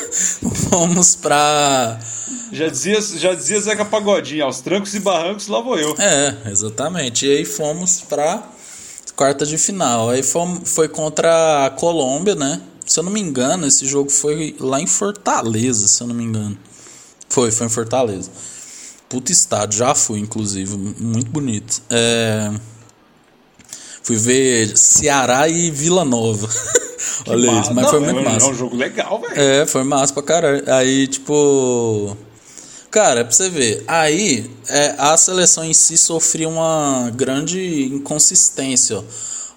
<laughs> Vamos pra. Já dizia, já dizia Zeca Pagodinho, aos trancos e barrancos, lá vou eu. É, exatamente. E aí fomos pra quarta de final. Aí fomos, foi contra a Colômbia, né? Se eu não me engano, esse jogo foi lá em Fortaleza, se eu não me engano. Foi, foi em Fortaleza. Puta estádio, já fui, inclusive. Muito bonito. É. Fui ver Ceará e Vila Nova. <laughs> Olha isso, mas foi muito massa. É um jogo legal, velho. É, foi massa pra caralho. Aí, tipo. Cara, pra você ver, aí é, a seleção em si sofria uma grande inconsistência. ó.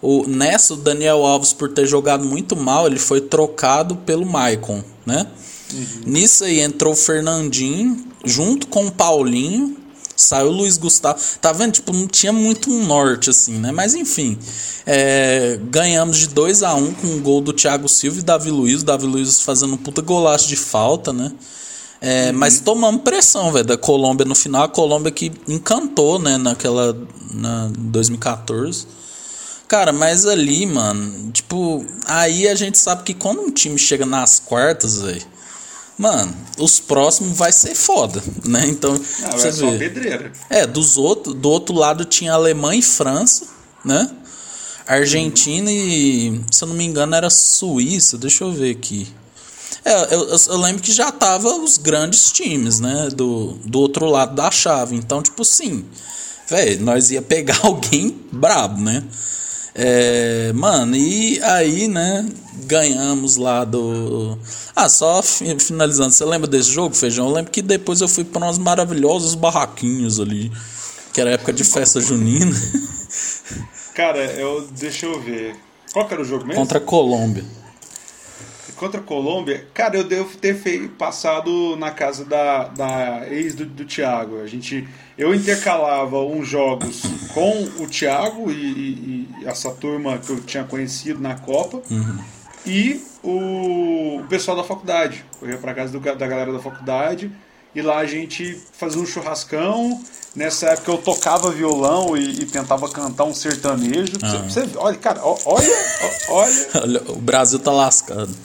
O, nessa, o Daniel Alves, por ter jogado muito mal, ele foi trocado pelo Maicon, né? Nisso aí entrou o Fernandinho, junto com o Paulinho. Saiu o Luiz Gustavo. Tá vendo? Tipo, não tinha muito um norte, assim, né? Mas enfim. é, ganhamos de 2 a 1 um com um gol do Thiago Silva e Davi Luiz. O Davi Luiz fazendo um puta golaço de falta, né? É, Mas tomamos pressão, velho, da Colômbia no final. A Colômbia que encantou, né? Naquela. Na 2014. Cara, mas ali, mano, tipo, aí a gente sabe que quando um time chega nas quartas, velho, mano, os próximos vai ser foda, né? Então, Não, você é só pedreira. É, dos outro, do outro lado tinha Alemanha e França, né? Argentina e, se eu não me engano, era Suíça. Deixa eu ver aqui. É, eu, eu- lembro que já tava os grandes times, né? Do, do outro lado da chave. Então, tipo assim, velho, nós ia pegar <laughs> alguém brabo, né? É, mano, e aí, né? Ganhamos lá do. Ah, só fi- finalizando, você lembra desse jogo, Feijão? Eu lembro que depois eu fui para uns maravilhosos barraquinhos ali, que era época de festa junina. <laughs> Cara, eu, deixa eu ver. Qual que era o jogo mesmo? Contra a Colômbia. Contra a Colômbia, cara, eu devo ter feito, passado na casa da, da ex do, do Thiago. A gente, eu intercalava uns jogos com o Thiago e, e, e essa turma que eu tinha conhecido na Copa Uhum. e o, o pessoal da faculdade. Eu ia pra casa do, da galera da faculdade e lá a gente fazia um churrascão. Nessa época eu tocava violão e, e tentava cantar um sertanejo. Você- você- olha, cara, olha, olha. <laughs> Olha, o Brasil tá lascado.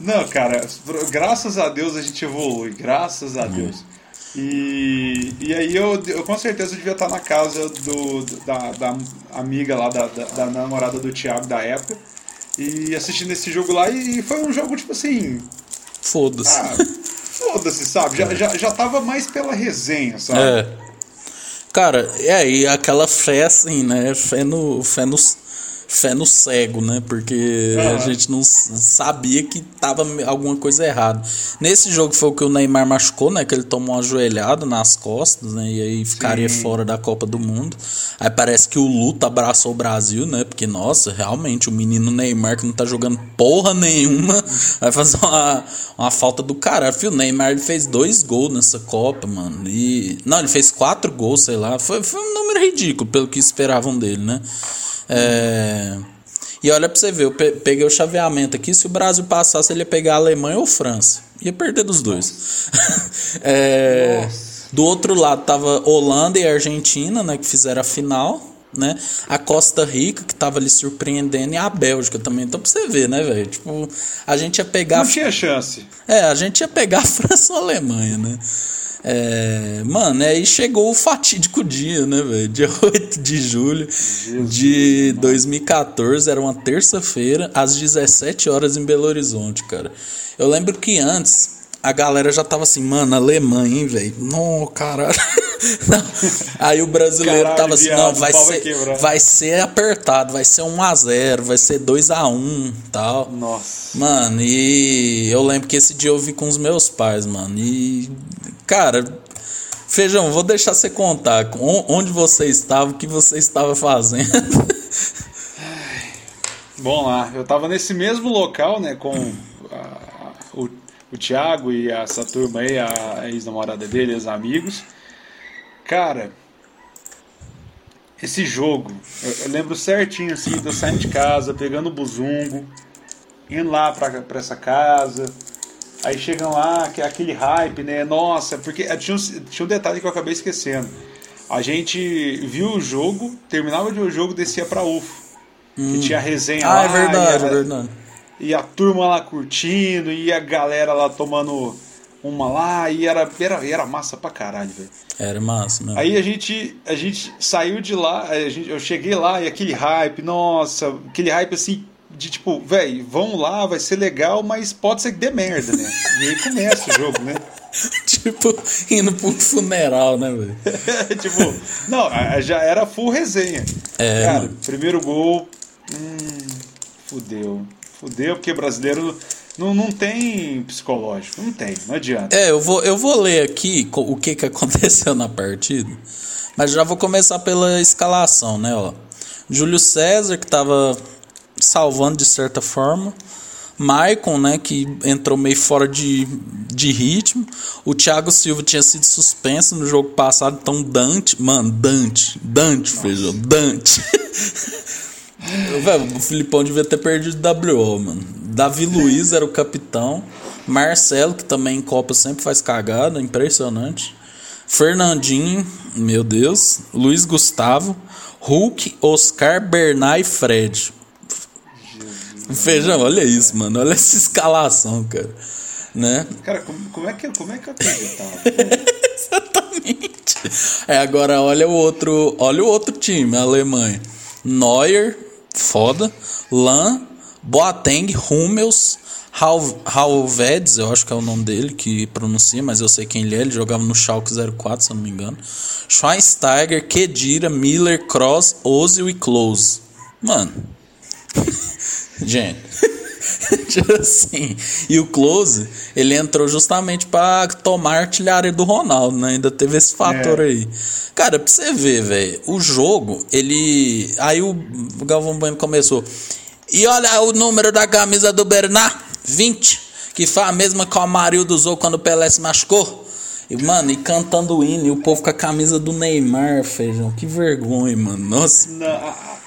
Não, cara, graças a Deus a gente evolui, graças a Deus. E, e aí eu, eu com certeza devia estar na casa do, da, da amiga lá, da, da, da namorada do Thiago da época, e assistindo esse jogo lá, e foi um jogo tipo assim. Foda-se. Ah, foda-se, sabe? Já, já, já tava mais pela resenha, sabe? É. Cara, é, e aquela fé assim, né? Fé no, fé no, fé no cego, né? Porque a Aham. gente não sabia que tava alguma coisa errada. Nesse jogo foi o que o Neymar machucou, né? Que ele tomou uma joelhada nas costas, né? E aí ficaria Sim. fora da Copa do Mundo. Aí parece que o Luta abraçou o Brasil, né? Porque, nossa, realmente, o menino Neymar que não tá jogando porra nenhuma <laughs> vai fazer uma, uma falta do caralho. Fio, o Neymar ele fez dois gols nessa Copa, mano. E. Não, ele fez quatro gols, sei lá. Foi, foi um número ridículo pelo que esperavam dele, né? É. E olha pra você ver, eu pe- peguei o chaveamento aqui. Se o Brasil passasse, ele ia pegar a Alemanha ou França. Ia perder dos dois. <laughs> É, do outro lado tava Holanda e Argentina, né? Que fizeram a final. Né? A Costa Rica, que tava ali surpreendendo, e a Bélgica também. Então, pra você ver, né, velho? Tipo, a gente ia pegar. Não tinha chance. É, a gente ia pegar <laughs> a França ou a Alemanha, né? É, mano, aí chegou o fatídico dia, né, velho? Dia <laughs> 8 de julho de 2014, era uma terça-feira, às 17 horas em Belo Horizonte, cara. Eu lembro que antes a galera já tava assim, mano, Alemanha, hein, velho? Não, caralho. <laughs> Não. Aí o brasileiro Caralho, tava assim, viado, não, vai ser, quebrar. vai ser apertado, vai ser 1 a 0 vai ser 2 a 1 tal. Nossa. Mano, e eu lembro que esse dia eu vi com os meus pais, mano. E, cara, Feijão, vou deixar você contar on- onde você estava, o que você estava fazendo. Bom lá, eu tava nesse mesmo local, né, com a- o, o Thiago e essa turma aí, a ex-namorada dele, os amigos. Cara, esse jogo, eu, eu lembro certinho assim, de eu saindo de casa, pegando o buzungo, indo lá pra essa casa. Aí chegam lá, que é aquele hype, né? Nossa, porque eh, tinha um, tinha um detalhe que eu acabei esquecendo. A gente viu o jogo, terminava de ver o jogo, descia pra UFO. Que tinha resenha ah, lá. é verdade, e é a, verdade. E a turma lá curtindo, e a galera lá tomando uma lá, e era, era, era massa pra caralho, velho. Era massa, mesmo. Aí a gente, a gente saiu de lá, a gente, eu cheguei lá e aquele hype, nossa, aquele hype assim, de tipo, velho, vamos lá, vai ser legal, mas pode ser que dê merda, né? E aí começa o jogo, né? <laughs> tipo, indo pro funeral, né, velho? <laughs> tipo, não, já era full resenha. É, Cara, mano. primeiro gol, hum, fudeu. Fudeu, porque brasileiro não, não tem psicológico, não tem, não adianta. É, eu vou, eu vou ler aqui o que, que <laughs> aconteceu na partida, mas já vou começar pela escalação, né, ó. Júlio César, que tava salvando de certa forma. Maicon, né, que entrou meio fora de, de ritmo. O Thiago Silva tinha sido suspenso no jogo passado, então Dante, mano, Dante, Dante, feijão, Dante. <laughs> Velho, o Filipão devia ter perdido o WO, mano. Davi Luiz era o capitão. Marcelo, que também em Copa sempre faz cagada, impressionante. Fernandinho, meu Deus. Luiz Gustavo. Hulk, Oscar, Bernard e Fred. Feijão, olha isso, mano. Olha essa escalação, cara. Né? Cara, como, como é que como é que eu acreditava? <laughs> Exatamente. É, agora olha o outro, olha o outro time, a Alemanha. Neuer, foda. Lan, Boateng, Hummels, Hal- Halvedes, eu acho que é o nome dele que pronuncia, mas eu sei quem ele é, ele jogava no Schalke 04, se eu não me engano. Schweinsteiger, Kedira, Miller, Cross, Ozil e Klose. Mano. <laughs> Gente. <laughs> tipo assim. E o Close, ele entrou justamente para tomar a artilharia do Ronaldo, né? Ainda teve esse fator é. aí. Cara, pra você ver, velho, o jogo, ele. Aí o Galvão Bueno começou. E olha o número da camisa do Bernard, 20, que foi a mesma que o Amarildo usou quando o Pelé se machucou. E, mano, e cantando o hino, e o povo com a camisa do Neymar, feijão. Que vergonha, mano. Nossa.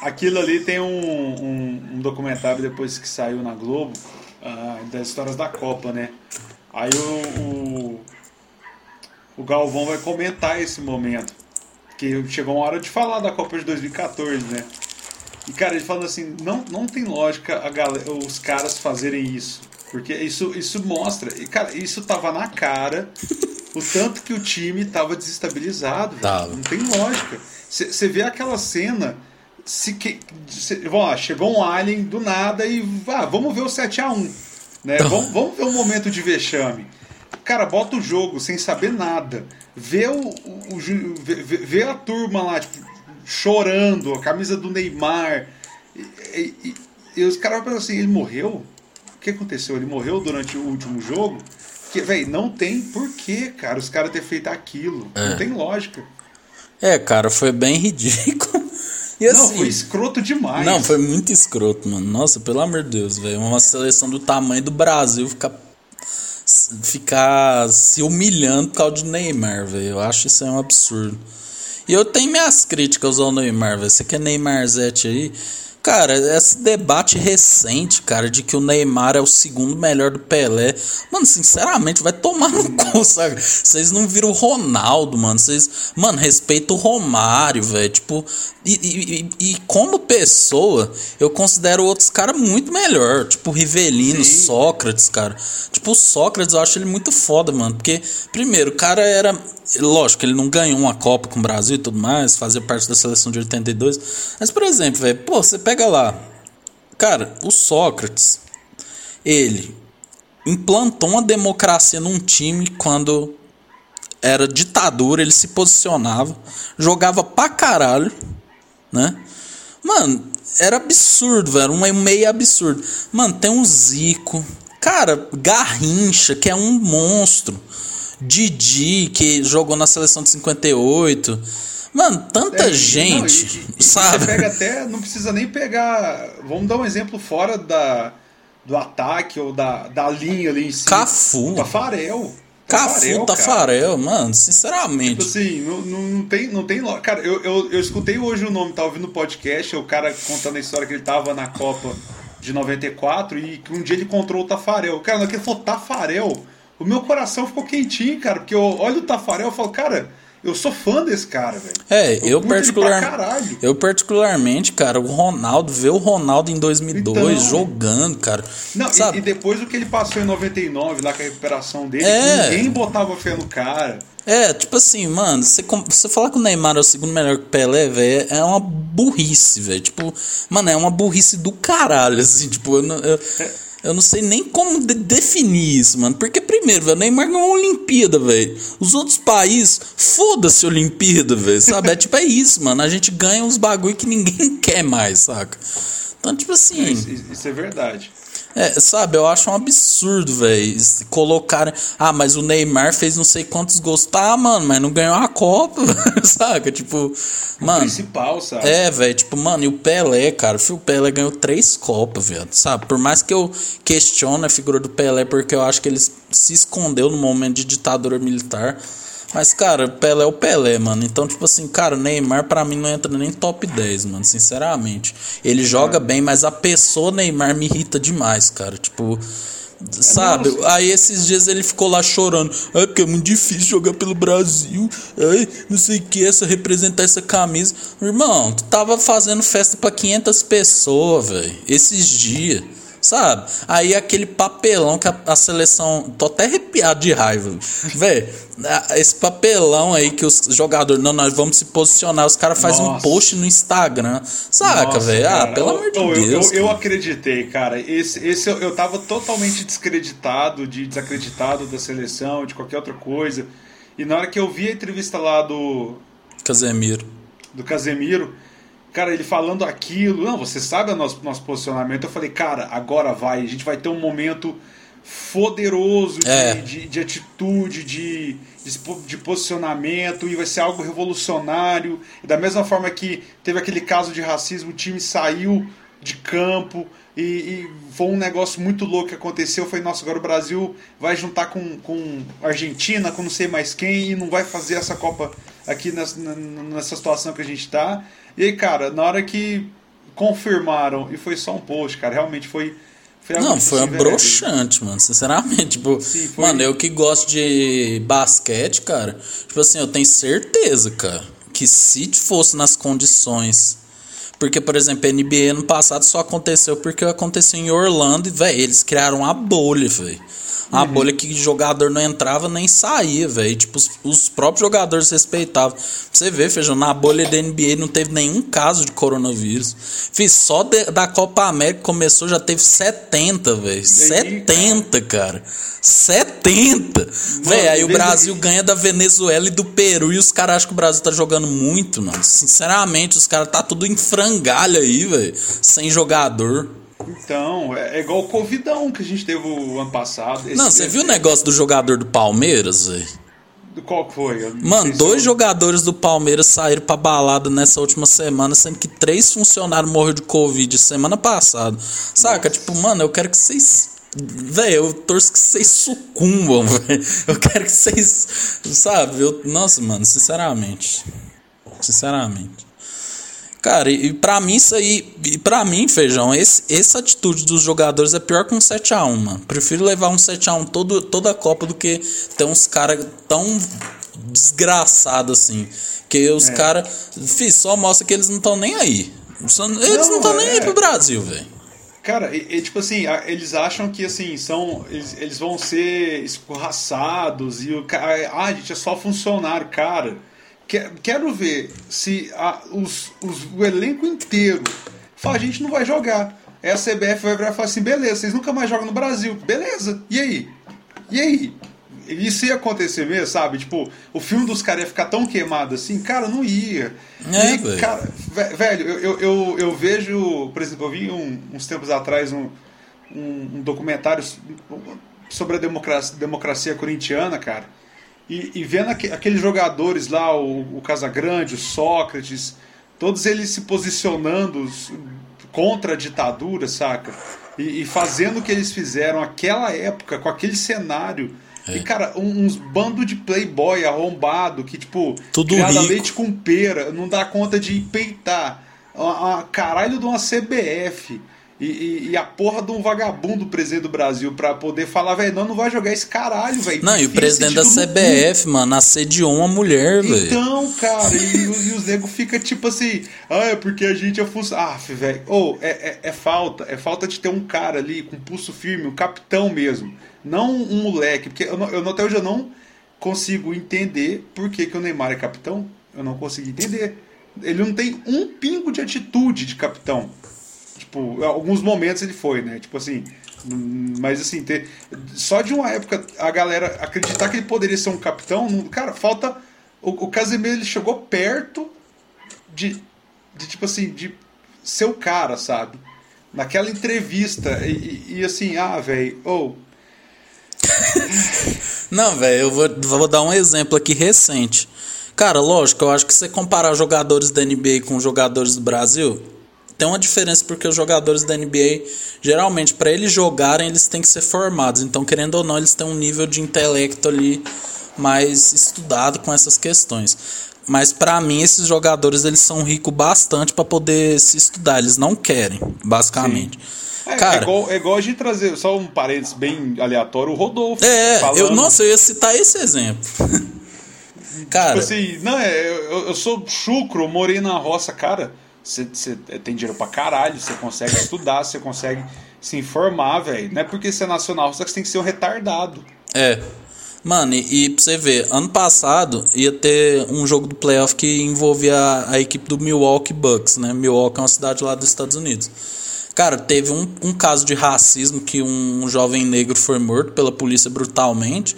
Aquilo ali tem um, um, um, documentário depois que saiu na Globo, uh, das histórias da Copa, né? Aí o, o, o Galvão vai comentar esse momento. Que chegou uma hora de falar da Copa de 2014, né? E, cara, ele falando assim, não, não tem lógica a galera, os caras fazerem isso. Porque isso, isso mostra. E, cara, isso tava na cara o tanto que o time tava desestabilizado. Tava. Não tem lógica. Você vê aquela cena. Se que, vamos lá, chegou um alien do nada e ah, vamos ver o 7x1. Né? Vamos, vamos ver o momento de vexame. Cara, bota o jogo sem saber nada. Vê, o, o, o vê, vê, a turma lá, tipo, chorando, a camisa do Neymar. E, e, e os caras pensam assim, ele morreu? O que aconteceu? Ele morreu durante o último jogo? Que, velho, não tem porquê, cara, os caras ter feito aquilo. É. Não tem lógica. É, cara, foi bem <laughs> ridículo. E assim, não, foi escroto demais. Não, foi muito escroto, mano. Nossa, pelo amor de Deus, velho. Uma seleção do tamanho do Brasil ficar ficar se humilhando por causa de Neymar, velho. Eu acho isso é um absurdo. E eu tenho minhas críticas ao Neymar, velho. Você quer Neymar Zete aí? Cara, esse debate recente, cara, de que o Neymar é o segundo melhor do Pelé. Mano, sinceramente, vai tomar no <laughs> cu, sabe? Vocês não viram o Ronaldo, mano. Vocês, mano, respeita o Romário, velho. Tipo, e, e, e, como pessoa, eu considero outros caras muito melhor. Tipo, Rivelino, Sim. Sócrates, cara. Tipo, o Sócrates eu acho ele muito foda, mano. Porque, primeiro, o cara era Lógico, ele não ganhou uma Copa com o Brasil e tudo mais, fazia parte da seleção de 82. Mas, por exemplo, velho, pô, você pega lá. Cara, o Sócrates, ele implantou uma democracia num time quando era ditadura, ele se posicionava, jogava pra caralho, né? Mano, era absurdo, velho, um meio absurdo. Mano, tem um Zico, cara, Garrincha, que é um monstro. Didi, que jogou na seleção de 58. Mano, tanta é, gente, não, e, sabe? Você pega até, não precisa nem pegar. Vamos dar um exemplo fora da, do ataque ou da, da linha ali em cima. Cafu. Tafarel. Cafu, Tafarel, mano, sinceramente. Tipo assim, não, não, tem. Não tem cara, eu, eu, eu escutei hoje o nome, tava ouvindo o podcast, o cara contando a história que ele tava na Copa de 94 e que um dia ele encontrou o Tafarel. Cara, naquele falou Tafarel o meu coração ficou quentinho, cara, porque eu olho o Tafarel e falo, cara, eu sou fã desse cara, velho. É, eu, eu particular, eu particularmente, cara, o Ronaldo, ver o Ronaldo em 2002 então, jogando, cara. Não, e, e, depois do que ele passou em 99, lá com a recuperação dele, é. ninguém botava fé no cara. É, tipo assim, mano, você, você falar que o Neymar é o segundo melhor que o Pelé, velho, é uma burrice, velho. Tipo, mano, é uma burrice do caralho, assim, tipo, eu, eu, eu não sei nem como de definir isso, mano. Porque, primeiro, velho, Neymar ganhou uma Olimpíada, velho. Os outros países, foda-se Olimpíada, velho. Sabe? É tipo, é isso, mano. A gente ganha uns bagulho que ninguém <laughs> quer mais, saca? Então, tipo assim. É, isso, isso é verdade. É, sabe, eu acho um absurdo, velho. Colocar. Ah, mas o Neymar fez não sei quantos gols. Tá, mano, mas não ganhou a Copa, <laughs> saca? Tipo, mano. O principal, sabe? É, velho. Tipo, mano, e o Pelé, cara. O Pelé ganhou três Copas, velho. Sabe? Por mais que eu questione a figura do Pelé, porque eu acho que ele se escondeu no momento de ditadura militar. Mas, cara, Pelé é o Pelé, mano. Então, tipo assim, cara, Neymar pra mim não entra nem top 10, mano, sinceramente. Ele joga bem, mas a pessoa Neymar me irrita demais, cara. Tipo, sabe? Aí esses dias ele ficou lá chorando. É porque é muito difícil jogar pelo Brasil. Ai, não sei o que, essa representar essa camisa. Irmão, tu tava fazendo festa para 500 pessoas, velho, esses dias sabe? Aí aquele papelão que a, a seleção. Tô até arrepiado de raiva. Velho, esse papelão aí que os jogadores. Não, nós vamos se posicionar. Os caras fazem um post no Instagram. Saca, velho? Ah, pelo amor de eu, Deus. Eu, eu, acreditei, cara. Esse, esse eu, eu tava totalmente descreditado, de desacreditado da seleção, de qualquer outra coisa. E na hora que eu vi a entrevista lá do. Casemiro. Do Casemiro Cara, ele falando aquilo, não, você sabe o nosso, nosso posicionamento. Eu falei, cara, agora vai, a gente vai ter um momento poderoso de, É. de, de atitude, de, de, posicionamento, e vai ser algo revolucionário. E da mesma forma que teve aquele caso de racismo, o time saiu de campo e, e foi um negócio muito louco que aconteceu. Foi, nossa, agora o Brasil vai juntar com, com a Argentina, com não sei mais quem, e não vai fazer essa Copa aqui nessa, nessa situação que a gente tá. E aí, cara, na hora que confirmaram, e foi só um post, cara, realmente foi. foi Não, foi um broxante, mano. Sinceramente, tipo, Sim, foi- mano, eu que gosto de basquete, cara, tipo assim, eu tenho certeza, cara, que se fosse nas condições. Porque, por exemplo, a NBA no passado só aconteceu porque aconteceu em Orlando e, velho, eles criaram uma bolha, velho. Uma Uhum. bolha que jogador não entrava nem saía, velho. Tipo, os, os próprios jogadores respeitavam. Você ver, feijão, na bolha da NBA não teve nenhum caso de coronavírus. Fiz só de- da Copa América começou, já teve 70, velho. 70, cara. 70! Velho, aí o Brasil ganha da Venezuela e do Peru e os caras acham que o Brasil tá jogando muito, mano. Sinceramente, os caras tá tudo em frangalho aí, velho. Sem jogador. Então, é, é igual o Covidão que a gente teve o ano passado. Esse- Não, você viu o negócio do jogador do Palmeiras, velho? Qual que foi? Mano, se dois eu- jogadores do Palmeiras saíram pra balada nessa última semana, sendo que três funcionários morreram de Covid semana passada. Saca? Tipo, mano, eu quero que vocês. Véi, eu torço que vocês sucumbam, <laughs> velho. Eu quero que vocês. Sabe? Eu... Nossa, mano, sinceramente. Sinceramente. Cara, e, e pra mim isso aí. E pra mim, feijão, esse, essa atitude dos jogadores é pior que um 7x1, mano. Prefiro levar um 7x1 todo, toda a Copa do que ter uns caras tão desgraçados assim. Que os É. caras. Só mostra que eles não estão nem aí. Eles não estão nem aí é. pro Brasil, velho. Cara, e, e, tipo assim, a- eles acham que assim, são. Eles, eles vão ser escorraçados e o cara. Ah, gente, é só funcionário, cara. Que- Quero ver se a- os, os- o elenco inteiro fala, a gente não vai jogar. Aí a CBF vai virar e falar assim, beleza, vocês nunca mais jogam no Brasil. Beleza, e aí? E aí? Isso ia acontecer mesmo, sabe? Tipo, o filme dos caras ia ficar tão queimado assim, cara, não ia. É, E, velho. cara, Velho, eu, eu, eu, eu vejo, por exemplo, eu vi um- uns tempos atrás um, um, um documentário sobre a democracia, democracia corintiana, cara. E, e vendo aque- aqueles jogadores lá, o, o Casagrande, o Sócrates, todos eles se posicionando contra a ditadura, saca? E, e fazendo o que eles fizeram naquela época, com aquele cenário. É. E, cara, um- uns bando de playboy arrombado que, tipo, Tudo criado a rico. leite com pera, não dá conta de peitar. A, a caralho de uma CBF. E, e- e a porra de um vagabundo presidente do Brasil pra poder falar, velho, não, não vai jogar esse caralho, velho. Não, e o presidente da. CBF, mano, assediou uma mulher, velho. Então, cara, e, e os ficam tipo assim, ah, é porque a gente é funcionário. Ah, velho, ou é, é, é falta, é falta de ter um cara ali com pulso firme, um capitão mesmo. Não um moleque, porque eu, não- eu, até hoje eu não consigo entender por que, que o Neymar é capitão. Eu não consigo entender. Ele não tem um pingo de atitude de capitão. Tipo, alguns momentos ele foi, né? Tipo assim. Mas assim, ter, só de uma época a galera acreditar que ele poderia ser um capitão, não- cara, falta. O, o Casemiro ele chegou perto de, de, tipo assim, de ser o cara, sabe? Naquela entrevista. E, e- assim, ah, velho, ou. <laughs> Não, velho, eu vou, vou dar um exemplo aqui recente. Cara, lógico, eu acho que você comparar jogadores da NBA com jogadores do Brasil, tem uma diferença porque os jogadores da NBA, geralmente, para eles jogarem, eles têm que ser formados. Então, querendo ou não, eles têm um nível de intelecto ali mais estudado com essas questões. Mas para mim, esses jogadores eles são ricos bastante para poder se estudar. Eles não querem, basicamente. É, Cara, é, igual, é igual a gente trazer, só um parênteses bem aleatório, o Rodolfo. é, falando, eu, nossa, eu ia citar esse exemplo. <laughs> Cara, Tipo assim, não, é, eu, eu sou chucro, morei na roça, cara. Você tem dinheiro pra caralho, você consegue estudar, você consegue se informar, velho. Não é porque você é nacional, só que você tem que ser um retardado. É. Mano, e, e pra você ver, ano passado ia ter um jogo do playoff que envolvia a, a equipe do Milwaukee Bucks, né? Milwaukee é uma cidade lá dos Estados Unidos. Cara, teve um, um caso de racismo que um, jovem negro foi morto pela polícia brutalmente.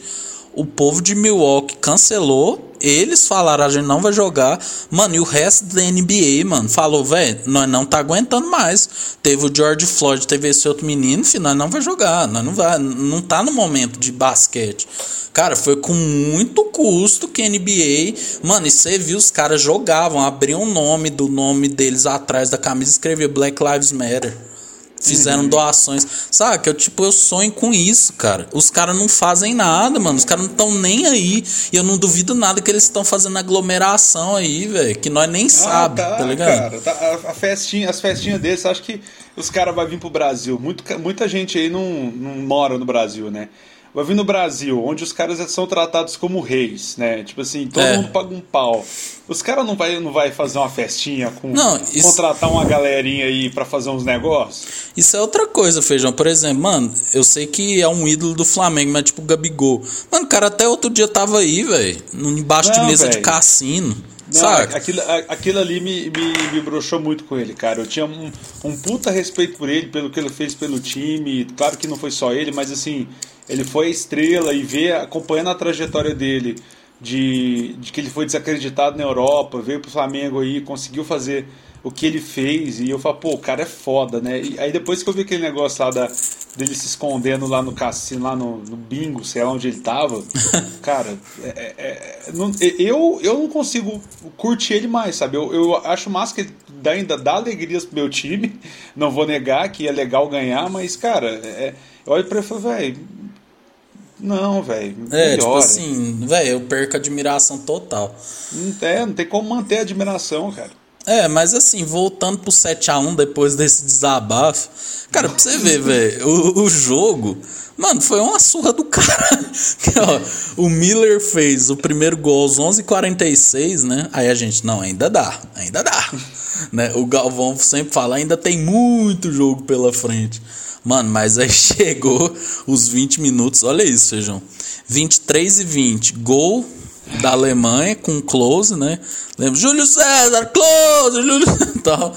O povo de Milwaukee cancelou eles falaram, a gente não vai jogar. Mano, e o resto da NBA, mano, falou, velho, nós não tá aguentando mais. Teve o George Floyd, teve esse outro menino, enfim, nós não vai jogar. Nós não vai, não tá no momento de basquete. Cara, foi com muito custo que NBA. Mano, e você viu, os caras jogavam, abriam o nome do nome deles atrás da camisa e escrevia Black Lives Matter fizeram uhum. doações. Sabe? Que eu, tipo, eu sonho com isso, cara. Os caras não fazem nada, mano. Os caras não estão nem aí. E eu não duvido nada que eles estão fazendo aglomeração aí, velho. Que nós nem ah, sabe, tá, tá ligado? Cara, tá, a, festinha, as festinhas desses, acho que os caras vão vir pro Brasil. Muito, muita gente aí não, não mora no Brasil, né? Vai vir no Brasil, onde os caras são tratados como reis, né? Tipo assim, todo é. mundo paga um pau. Os caras não vai, não vai fazer uma festinha com não, isso... contratar uma galerinha aí para fazer uns negócios? Isso é outra coisa, Feijão. Por exemplo, mano, eu sei que é um ídolo do Flamengo, mas tipo o Gabigol. Mano, o cara até outro dia tava aí, velho, embaixo não, de mesa véio. de cassino. Não, Saca? Aquilo, aquilo ali me, me, me broxou muito com ele, cara. Eu tinha um, um puta respeito por ele, pelo que ele fez pelo time. Claro que não foi só ele, mas assim, ele foi a estrela e ver, acompanhando a trajetória dele, de, de que ele foi desacreditado na Europa, veio pro Flamengo aí, conseguiu fazer o que ele fez, e eu falo, pô, o cara é foda, né? E aí depois que eu vi aquele negócio lá da, dele se escondendo lá no cassino, lá no, no bingo, sei lá onde ele tava, <laughs> cara, é, é, é não, eu, eu não consigo curtir ele mais, sabe? Eu, eu acho massa que ele dá, ainda dá alegrias pro meu time, <laughs> não vou negar que é legal ganhar, mas, cara, é, eu olho pra ele e falo, velho, não, velho. É, tipo assim, velho, eu perco a admiração total. Não, é, não tem como manter a admiração, cara. É, mas assim, voltando pro 7x1 depois desse desabafo. Cara, pra você ver, velho, o, o jogo. Mano, foi uma surra do cara. <laughs> o Miller fez o primeiro gol aos 11h46, né? Aí a gente, não, ainda dá, ainda dá. né? O Galvão sempre fala, ainda tem muito jogo pela frente. Mano, mas aí <laughs> chegou os 20 minutos, olha isso, feijão. 23 e 20, gol da Alemanha com close, né? Lembra? Júlio César, close, Júlio <laughs> tal.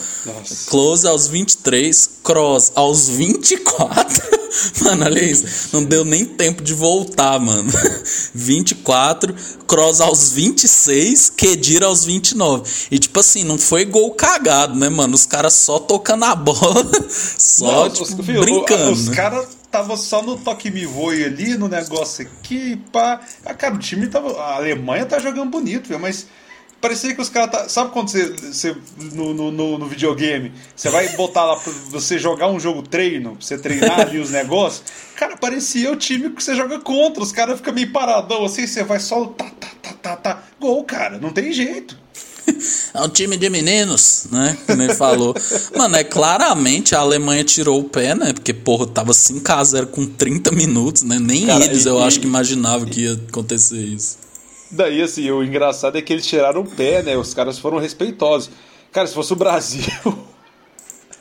Close aos 23, cross aos 24. <laughs> Mano, olha isso. Não deu nem tempo de voltar, mano. <laughs> 24, cross aos 26, Kedira aos 29. E tipo assim, não foi gol cagado, né, mano? Os caras só tocando a bola, só não, tipo, os, brincando. Os caras tava só no toque me voe ali, no negócio aqui, pá. Ah, cara, o time tava. A Alemanha tá jogando bonito, viu? Mas parecia que os caras. Tá, sabe quando você. você no, no, no, videogame, você vai botar lá pra você jogar um jogo treino, pra você treinar ali os negócios. Cara, parecia o time que você joga contra. Os caras ficam meio paradão assim, você vai só. Tá, tá, tá, tá, tá. Gol, cara, não tem jeito. <laughs> É um time de meninos, né? Como ele falou. Mano, é claramente a Alemanha tirou o pé, né? Porque, porra, tava 5x0 com 30 minutos, né? Nem Cara, eles e, eu acho que imaginavam que ia acontecer isso. Daí, assim, o engraçado é que eles tiraram o pé, né? Os caras foram respeitosos. Cara, se fosse o Brasil. É.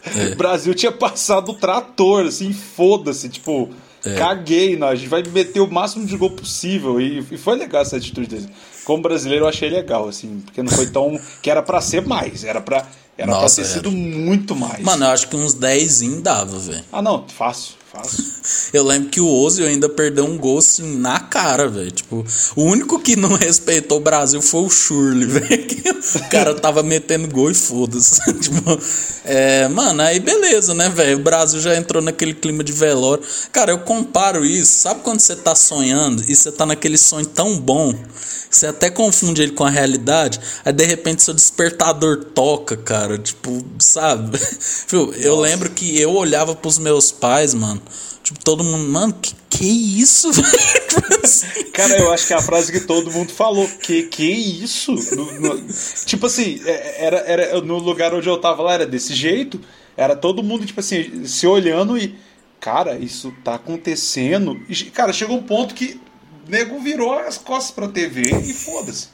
<laughs> O Brasil tinha passado o trator, assim, foda-se, tipo. É. Caguei, não. A gente vai meter o máximo de gol possível. E, e foi legal essa atitude deles como brasileiro eu achei legal, assim, porque não foi tão. que era para ser mais, era para era Nossa, pra ter era. sido muito mais. Mano, eu acho que uns 10 dava, velho. Ah, não, fácil. Fácil. <laughs> Eu lembro que o Ozil ainda perdeu um gol assim na cara, velho. Tipo, o único que não <laughs> respeitou o Brasil foi o Shurley, <laughs> velho. O cara tava metendo gol e foda-se. tipo, é, mano, aí beleza, né, velho? O Brasil já entrou naquele clima de velório. Cara, eu comparo isso. Sabe quando você tá sonhando e você tá naquele sonho tão bom você até confunde ele com a realidade, aí de repente seu despertador toca, cara, tipo, sabe? <laughs> eu lembro que eu olhava pros meus pais, mano, tipo, todo mundo, mano, que que isso, <laughs> Cara, eu acho que é a frase que todo mundo falou. Que que isso? No, no, tipo assim, é, era, era no lugar onde eu tava lá, era desse jeito. Era todo mundo, tipo assim, se olhando e. Cara, isso tá acontecendo. E, cara, chegou um ponto que nego virou as costas pra TV e foda-se.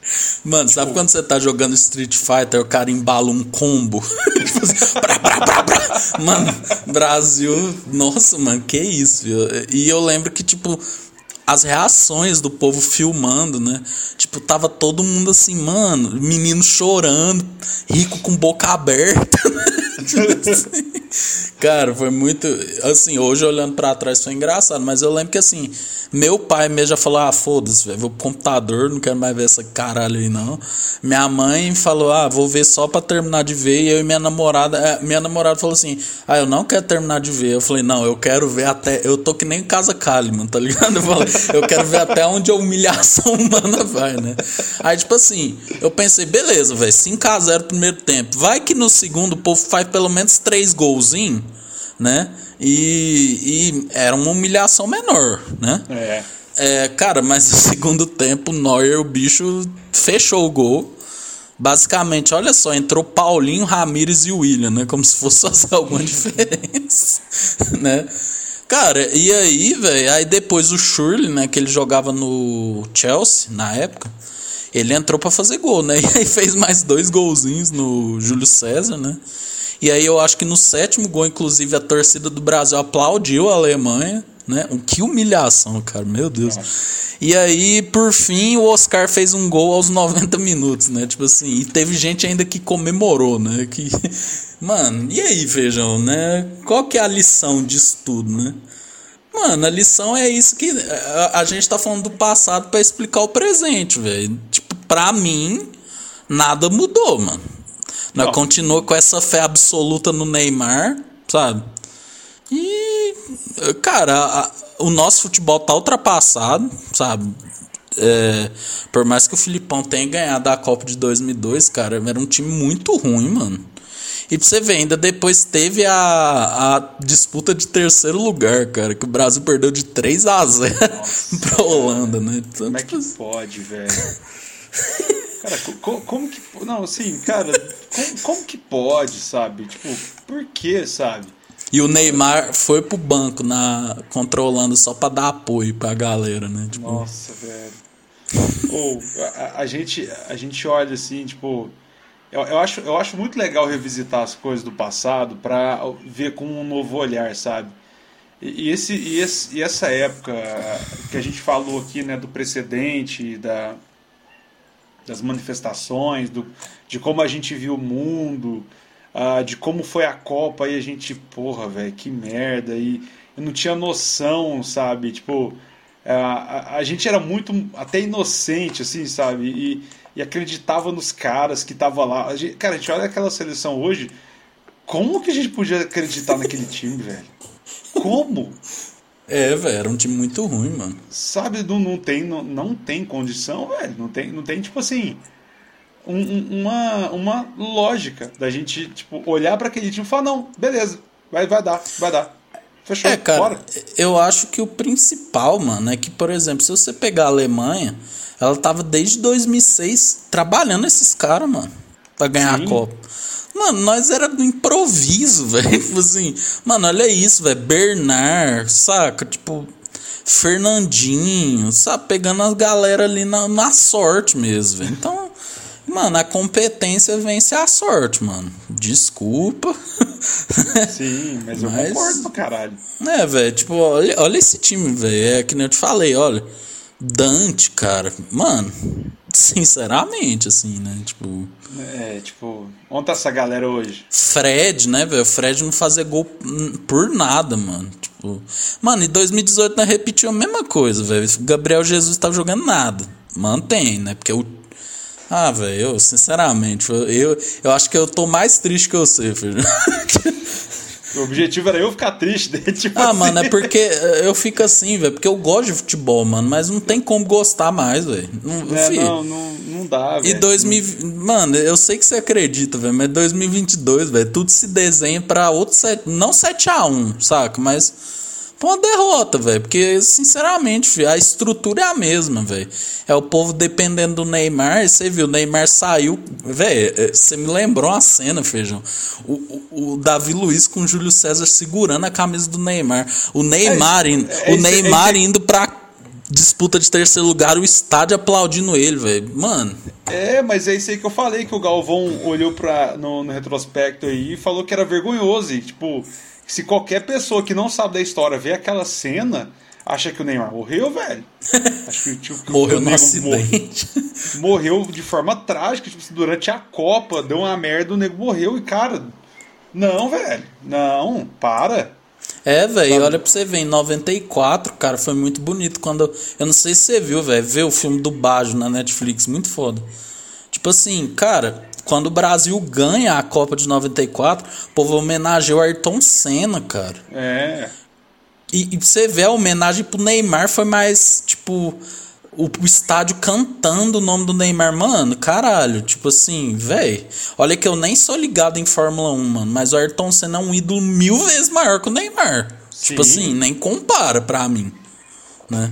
Mano, tipo... sabe quando você tá jogando Street Fighter o cara embala um combo? Assim, brá, brá, brá, mano, Brasil, nossa, mano, que isso, viu? E eu lembro que, tipo, as reações do povo filmando, né? Tipo, tava todo mundo assim, mano, menino chorando, rico com boca aberta. <laughs> tipo assim. Cara, foi muito. Assim, hoje olhando pra trás foi engraçado, mas eu lembro que assim, meu pai mesmo já falou: ah, foda-se, velho, vou pro computador, não quero mais ver essa caralho aí não. Minha mãe falou: ah, vou ver só pra terminar de ver. E eu e minha namorada, é, minha namorada falou assim: ah, eu não quero terminar de ver. Eu falei: não, eu quero ver até. Eu tô que nem Casa Kalimann, tá ligado? Eu falei: eu quero ver até onde a humilhação <laughs> humana vai, né? Aí, tipo assim, eu pensei: beleza, velho, 5x0 primeiro tempo. Vai que no segundo o povo faz pelo menos três golzinhos né? E, e era uma humilhação menor, né? É. É, cara, mas no <laughs> segundo tempo, o Neuer, o bicho, fechou o gol. Basicamente, olha só, entrou Paulinho, Ramires e William, né? Como se fosse <laughs> fazer alguma diferença, <laughs> né? Cara, e aí, velho, aí depois o Shirley, né, que ele jogava no Chelsea na época, ele entrou para fazer gol, né? <laughs> E aí fez mais dois golzinhos no Júlio César, né? E aí eu acho que no sétimo gol, inclusive, a torcida do Brasil aplaudiu a Alemanha. Né? Que humilhação, cara, meu Deus. E aí, por fim, o Oscar fez um gol aos 90 minutos, né? Tipo assim, e teve gente ainda que comemorou, né? Que... <laughs> Mano, e aí, vejam, né? Qual que é a lição disso tudo, né? Mano, a lição é isso que a, a gente tá falando do passado para explicar o presente, velho. Tipo, pra mim, nada mudou, mano. Nós continua com essa fé absoluta no Neymar, sabe? E, cara, a, o nosso futebol tá ultrapassado, sabe? É, por mais que o Filipão tenha ganhado a Copa de 2002, cara, era um time muito ruim, mano. E pra você ver, ainda depois teve a, a disputa de terceiro lugar, cara, que o Brasil perdeu de 3 a 0 Nossa, <laughs> pra Holanda, né? Então, como é que tipo, pode, velho? Cara, como, como, que. Não, assim, cara, como, como, que pode, sabe? Tipo, por que, sabe? E o Neymar foi pro banco na controlando só pra dar apoio pra galera, né? Tipo... Nossa, velho. Ou a, a, gente, a gente olha assim, tipo. Eu, eu, acho, eu acho muito legal revisitar as coisas do passado pra ver com um novo olhar, sabe? E, esse, e, esse, e essa época que a gente falou aqui, né, do precedente, da, das manifestações, do, de como a gente viu o mundo, uh, de como foi a Copa, e a gente, porra, velho, que merda, e eu não tinha noção, sabe? Tipo, uh, a, a, gente era muito, até inocente, assim, sabe? E, e acreditava nos caras que estavam lá. A gente, cara, a gente olha aquela seleção hoje, como que a gente podia acreditar naquele time, velho? Como? É, velho, era um time muito ruim, mano. Sabe, não, não, tem, não, não tem condição, velho. Não tem, não tem tipo assim, um, uma, uma lógica da gente, tipo, olhar para aquele time e falar, não, beleza, vai, vai dar, vai dar. Fechou, é, cara, bora. eu acho que o principal, mano, é que, por exemplo, se você pegar a Alemanha, ela tava desde 2006 trabalhando esses caras, mano, pra ganhar Sim. a Copa. Mano, nós era do improviso, <laughs> velho. Tipo assim, mano, olha isso, velho. Bernard, saca? Tipo, Fernandinho, sabe? Pegando as galera ali na, na sorte mesmo, velho. Então, mano, a competência vence a sorte, mano. Desculpa. <laughs> Sim, mas eu mas, concordo pra caralho. É, velho, tipo, olha, olha esse time, velho. É que nem eu te falei, olha. Dante, cara. Mano, <laughs> sinceramente, assim, né? Tipo. É, tipo, onde tá essa galera hoje? Fred, né, velho? Fred não fazer gol por nada, mano. Tipo, mano, em 2018 nós repetiu a mesma coisa, velho. Gabriel Jesus tava jogando nada. Mantém, né? Porque o. Ah, velho, eu, sinceramente, eu, eu acho que eu tô mais triste que você, filho. O objetivo era eu ficar triste, né? Tipo ah, assim. mano, é porque eu fico assim, velho. Porque eu gosto de futebol, mano. Mas não tem como gostar mais, velho. Não, é, não, não, não dá, velho. E 2000. Mano, eu sei que você acredita, velho. Mas 2022, velho. Tudo se desenha pra outro. Set... Não 7x1, saca? Mas uma derrota, velho. Porque, sinceramente, a estrutura é a mesma, velho. É o povo dependendo do Neymar. Você viu, o Neymar saiu. Velho, é, você me lembrou uma cena, feijão. O, o, o, Davi Luiz com o Júlio César segurando a camisa do Neymar. O Neymar, é, indo, é, o Neymar indo pra disputa de terceiro lugar, o estádio aplaudindo ele, velho. Mano. É, mas é isso aí que eu falei, que o Galvão olhou pra, no, no retrospecto aí e falou que era vergonhoso. E, tipo, se qualquer pessoa que não sabe da história ver aquela cena, acha que o Neymar morreu, velho. <laughs> Acho que o tio morreu no acidente. Morreu, morreu de forma trágica, tipo, durante a Copa, deu uma merda, o nego morreu e, cara, Não, velho. Não, para. É, velho, olha pra você ver, em 94, cara, foi muito bonito quando. Eu não sei se você viu, velho, ver o filme do Bajo na Netflix, muito foda. Tipo assim, cara, quando o Brasil ganha a Copa de 94, o povo homenageou o Ayrton Senna, cara. É. E, e você vê a homenagem pro Neymar foi mais, tipo, o, o, estádio cantando o nome do Neymar, mano, caralho, tipo assim, velho. Olha que eu nem sou ligado em Fórmula 1, mano, mas o Ayrton Senna é um ídolo mil vezes maior que o Neymar. Sim. Tipo assim, nem compara pra mim, né?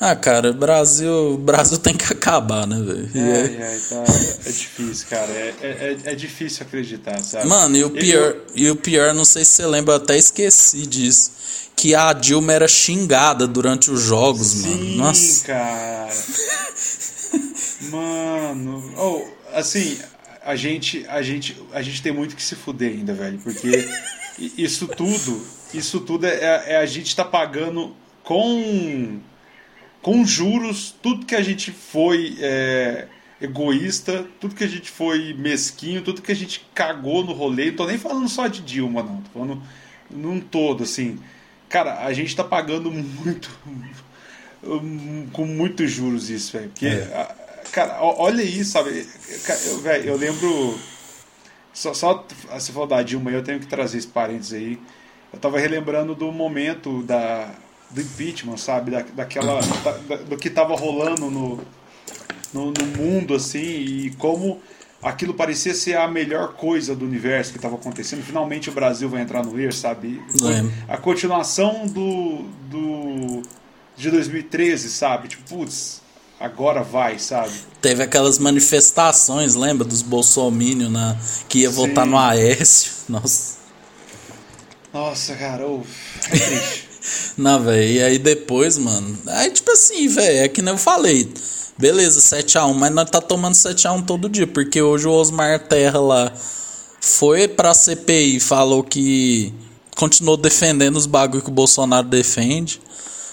Ah, cara, Brasil, Brasil <laughs> tem que acabar, né, velho? É, é, tá, é <laughs> difícil, cara. É, é, é, difícil acreditar, sabe? Mano, e o pior, eu... e o pior, não sei se você lembra, eu até esqueci disso que a Dilma era xingada durante os jogos, Sim, mano. Nossa. cara. <laughs> mano, oh, assim, a gente, a gente, a gente tem muito que se fuder ainda, velho, porque isso tudo, isso tudo é, é a gente tá pagando com com juros tudo que a gente foi é, egoísta, tudo que a gente foi mesquinho, tudo que a gente cagou no rolê. Não tô nem falando só de Dilma, não. Tô falando num todo, assim. Cara, a gente tá pagando muito. <laughs> com muitos juros isso, velho. Porque, é. cara, olha isso, sabe? Eu, véio, eu lembro. Só, só você falou da Dilma, eu tenho que trazer esse parênteses aí. Eu tava relembrando do momento da, do impeachment, sabe? Da, daquela. Da, do que tava rolando no, no, no mundo, assim, e como aquilo parecia ser a melhor coisa do universo que estava acontecendo. Finalmente o Brasil vai entrar no ER, sabe? A continuação do, do de 2013, sabe? Tipo, putz, agora vai, sabe? Teve aquelas manifestações, lembra dos bolsominions na que ia Sim. votar no Aécio. Nossa. Nossa, cara, oh, é triste. Não, velho, e aí depois, mano. Aí, tipo assim, velho, é que nem eu falei. Beleza, 7x1, mas nós tá tomando 7x1 todo dia, porque hoje o Osmar Terra lá foi pra CPI falou que continuou defendendo os bagulho que o Bolsonaro defende.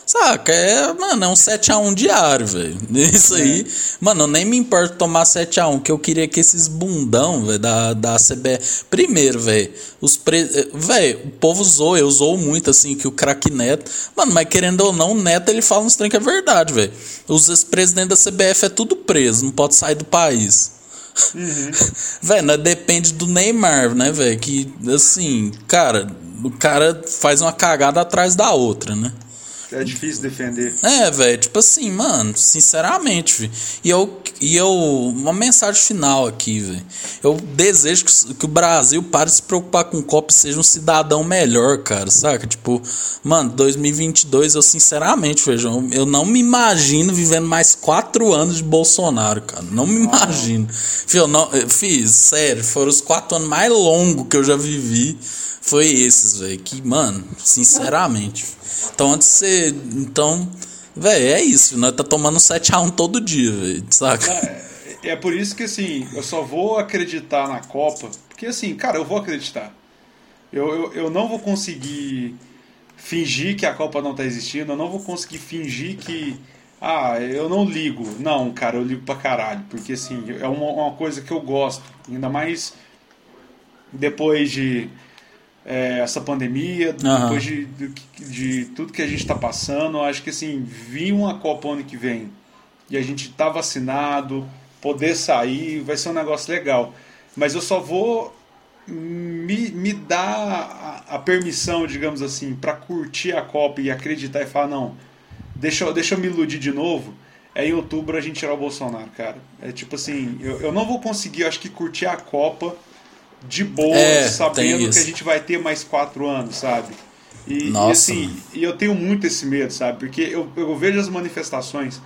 Saca? É, mano, é um 7x1 diário, velho. <laughs> Isso é. aí. Mano, eu nem me importo tomar 7x1, que eu queria que esses bundão, velho, da, da CBE. Primeiro, velho, os pre... Velho, o povo zoa, usou muito, assim, que o craque Neto. Mano, mas querendo ou não, o Neto ele fala uns trem que é verdade, velho. Os ex-presidentes da CBF é tudo preso, não pode sair do país. Uhum. <laughs> velho, depende do Neymar, né, velho? Que, assim, cara, o cara faz uma cagada atrás da outra, né? É difícil defender. É, velho, tipo assim, mano, sinceramente, véio. E eu, e eu. Uma mensagem final aqui, velho. Eu desejo que, que, o Brasil pare de se preocupar com o copo e seja um cidadão melhor, cara, saca? Tipo, mano, 2022, eu sinceramente, vejam, eu não me imagino vivendo mais quatro anos de Bolsonaro, cara. Não me imagino. Fio, não, fiz, sério, foram os quatro anos mais longos que eu já vivi. Foi esses, velho. Que, mano, sinceramente. Então, antes você. Então, velho, é isso. Nós tá tomando 7x1 todo dia, velho. Saca? É, é por isso que, assim, eu só vou acreditar na Copa. Porque, assim, cara, eu vou acreditar. Eu, eu, eu não vou conseguir fingir que a Copa não tá existindo. Eu não vou conseguir fingir que. Ah, eu não ligo. Não, cara, eu ligo pra caralho. Porque, assim, é uma, uma coisa que eu gosto. Ainda mais depois de é, essa pandemia, uhum. depois de, de, de, tudo que a gente está passando, acho que assim, vir uma Copa ano que vem e a gente tá vacinado, poder sair, vai ser um negócio legal. Mas eu só vou me, me dar a, a permissão, digamos assim, para curtir a Copa e acreditar e falar, não, deixa, deixa eu me iludir de novo. É em outubro a gente tirar o Bolsonaro, cara. É tipo assim, eu, eu não vou conseguir, acho que, curtir a Copa de boa, é, sabendo que a gente vai ter mais quatro anos, sabe? E, e assim, e eu tenho muito esse medo, sabe? Porque eu, eu vejo as manifestações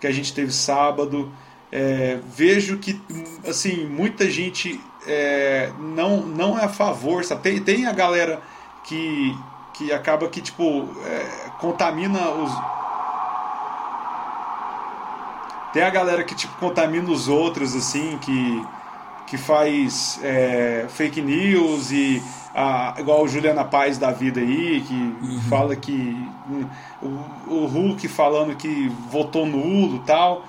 que a gente teve sábado, é, vejo que, assim, muita gente é, não, não é a favor, sabe? Tem, tem a galera que, que acaba que, tipo, é, contamina os... Tem a galera que, tipo, contamina os outros, assim, que que faz é, fake news e a, igual o Juliana Paz da vida aí, que uhum. fala que o, o Hulk falando que votou nulo tal.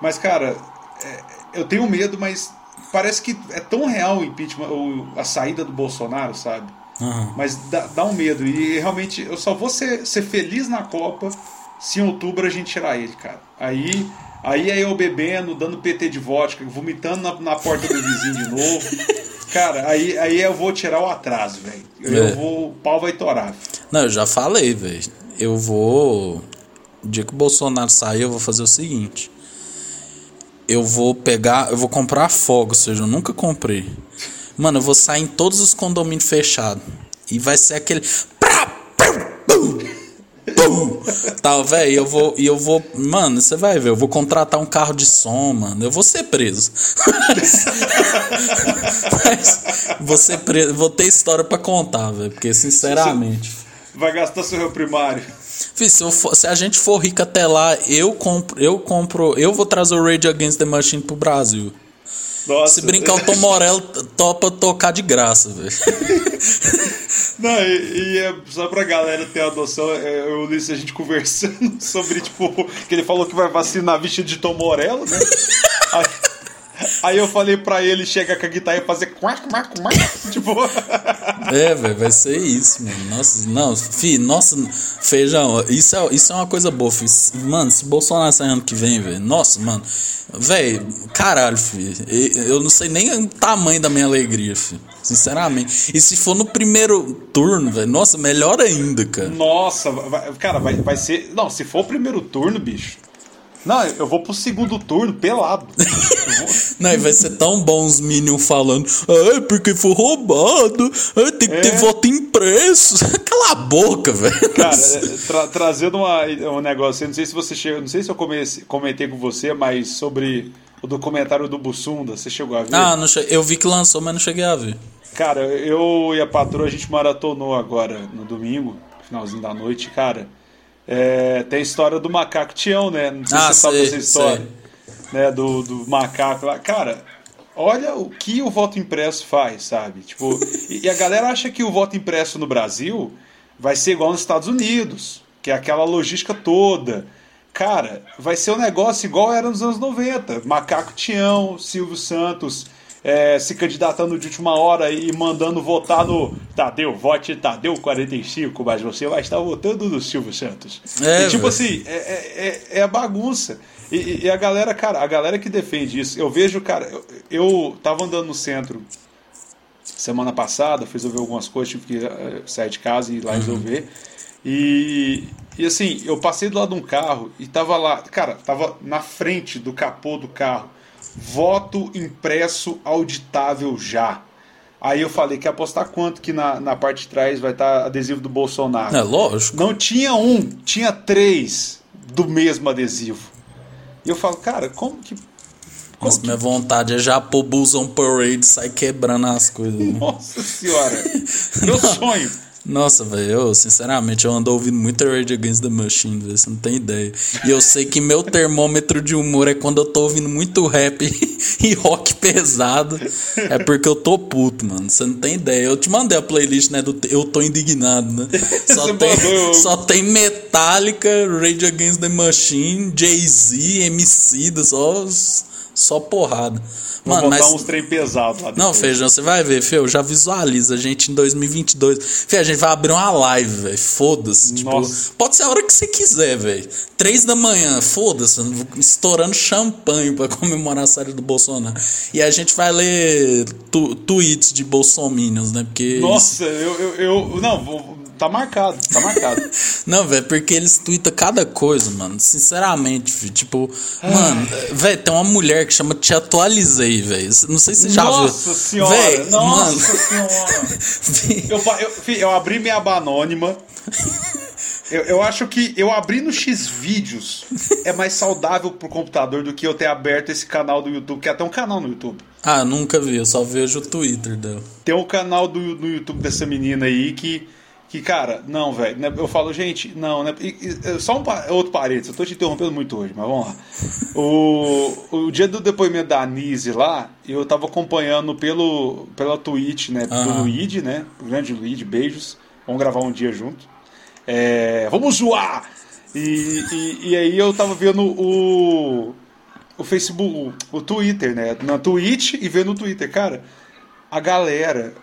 Mas, cara, é, eu tenho medo, mas parece que é tão real o impeachment, a saída do Bolsonaro, sabe? Aham. Mas dá, dá um medo. E realmente, eu só vou ser, ser feliz na Copa se em outubro a gente tirar ele, cara. Aí, aí é eu bebendo, dando PT de vodka, vomitando na, na porta do vizinho de novo. <laughs> Cara, aí, aí eu vou tirar o atraso, velho. Eu É. vou. O pau vai torar. Não, eu já falei, velho. Eu vou. O dia que o Bolsonaro sair, eu vou fazer o seguinte. Eu vou pegar. Eu vou comprar fogo, ou seja, eu nunca comprei. Mano, eu vou sair em todos os condomínios fechados. E vai ser aquele. Prá, pum, pum, pum. Tá, velho, eu vou. E eu vou. Mano, você vai ver, eu vou contratar um carro de som, mano. Eu vou ser preso. Mas vou ser preso. Vou ter história pra contar, velho. Porque, sinceramente. Vai gastar seu réu primário. Fih, se, for- se a gente for rico até lá, eu compro, eu compro, eu vou trazer o Rage Against the Machine pro Brasil. Nossa. Se brincar, o Tom Morello topa tocar de graça, velho. <laughs> Não, e, e é só pra galera ter a noção, é, eu li a gente conversando <laughs> sobre, tipo, que ele falou que vai vacinar vestido de Tom Morello, né? aí, aí eu falei pra ele chegar com a guitarra e fazer quack, quack, quack, tipo... É, velho, vai ser isso, mano. Nossa, não, fi, nossa, feijão, isso é, isso é uma coisa boa, fi. Mano, se Bolsonaro sair ano que vem, velho, nossa, mano, velho, caralho, fi. Eu não sei nem o tamanho da minha alegria, fi. Sinceramente. E se for no primeiro turno, velho, nossa, melhor ainda, cara. Nossa, vai- cara, vai, vai ser... Não, se for o primeiro turno, bicho... Não, eu vou pro segundo turno pelado. <laughs> Não, e vai ser tão bom os Minions falando, ai, porque foi roubado, ai, tem que ter É. voto impresso. <laughs> Cala a boca, velho. Cara, é, tra- trazendo uma, um negócio, eu não sei se você chegou, não sei se eu comece- comentei com você, mas sobre o documentário do Bussunda, você chegou a ver? Ah, não eu vi que lançou, mas não cheguei a ver. Cara, eu e a patroa, a gente maratonou agora no domingo, finalzinho da noite, cara. é, tem a história do macaco Tião, né? Não sei Ah, se você sabe dessa história. Né? Do, do macaco lá. Cara, olha o que o voto impresso faz, sabe? Tipo, <laughs> e, e a galera acha que o voto impresso no Brasil vai ser igual nos Estados Unidos, que é aquela logística toda. Cara, vai ser um negócio igual era nos anos 90. Macaco Tião, Silvio Santos é, se candidatando de última hora e mandando votar no Tadeu, vote Tadeu 45, mas você vai estar votando no Silvio Santos. É, e, tipo assim, é, é, é- é a bagunça. E, e- a galera, cara, a galera que defende isso, eu vejo, cara, eu, eu tava andando no centro semana passada, fui resolver algumas coisas, tive que eh, sair de casa e ir lá resolver. E, e assim, eu passei do lado de um carro e tava lá, cara, tava na frente do capô do carro. Voto impresso auditável já. Aí eu falei, quer apostar quanto que na, na parte de trás vai estar adesivo do Bolsonaro? É lógico. Não tinha um, tinha três do mesmo adesivo. E eu falo, cara, como que. Como Nossa, que minha vontade é já pôr Bulls on Parade e sair quebrando as coisas. né? Nossa senhora! Meu <laughs> sonho! Nossa, velho, eu, sinceramente, eu ando ouvindo muito Rage Against the Machine, velho, você não tem ideia. E eu sei que meu termômetro de humor é quando eu tô ouvindo muito rap <laughs> e rock pesado. É porque eu tô puto, mano. Você não tem ideia. Eu te mandei a playlist, né, do Eu Tô Indignado, né? <laughs> Só tem, só tem Metallica, Rage Against the Machine, Jay-Z, MC, só, só porrada. Vou Mano, botar mas... uns trem pesados lá Não. Feijão, você vai ver, Fê, eu já visualizo a gente em 2022. Fê, a gente vai abrir uma live, velho, foda-se. Tipo, pode ser a hora que você quiser, velho. Três da manhã, foda-se, estourando champanhe pra comemorar a saída do Bolsonaro. E a gente vai ler tu, tweets de bolsominions, né, porque... Nossa, eu, eu, eu- Não, vou- tá marcado, tá marcado. <laughs> Não, velho, porque eles tweetam cada coisa, mano. Sinceramente, filho. Tipo, mano, velho, tem uma mulher que chama Te Atualizei, velho. Não sei se você já viu. Nossa senhora! Véi, nossa mano. senhora! <laughs> Eu, fa- eu, eu abri minha aba anônima. Eu, eu acho que eu abri no X vídeos é mais saudável pro computador do que eu ter aberto esse canal do YouTube, que é até um canal no YouTube. Ah, nunca vi, eu só vejo o Twitter dela. Tem um canal do, do YouTube dessa menina aí que, que cara, não, velho. né, Eu falo, gente, não, né? e- e- Só um pa- outro parênteses, eu tô te interrompendo muito hoje, mas vamos lá. O, o dia do depoimento da Anise lá, eu tava acompanhando pelo, pela Twitch, né? Do Aham. Luigi, né? O grande Luigi, beijos. Vamos gravar um dia junto. É, vamos zoar! E, e, e aí eu tava vendo o. o Facebook, o, o Twitter, né? Na Twitch e ver no Twitter, cara, a galera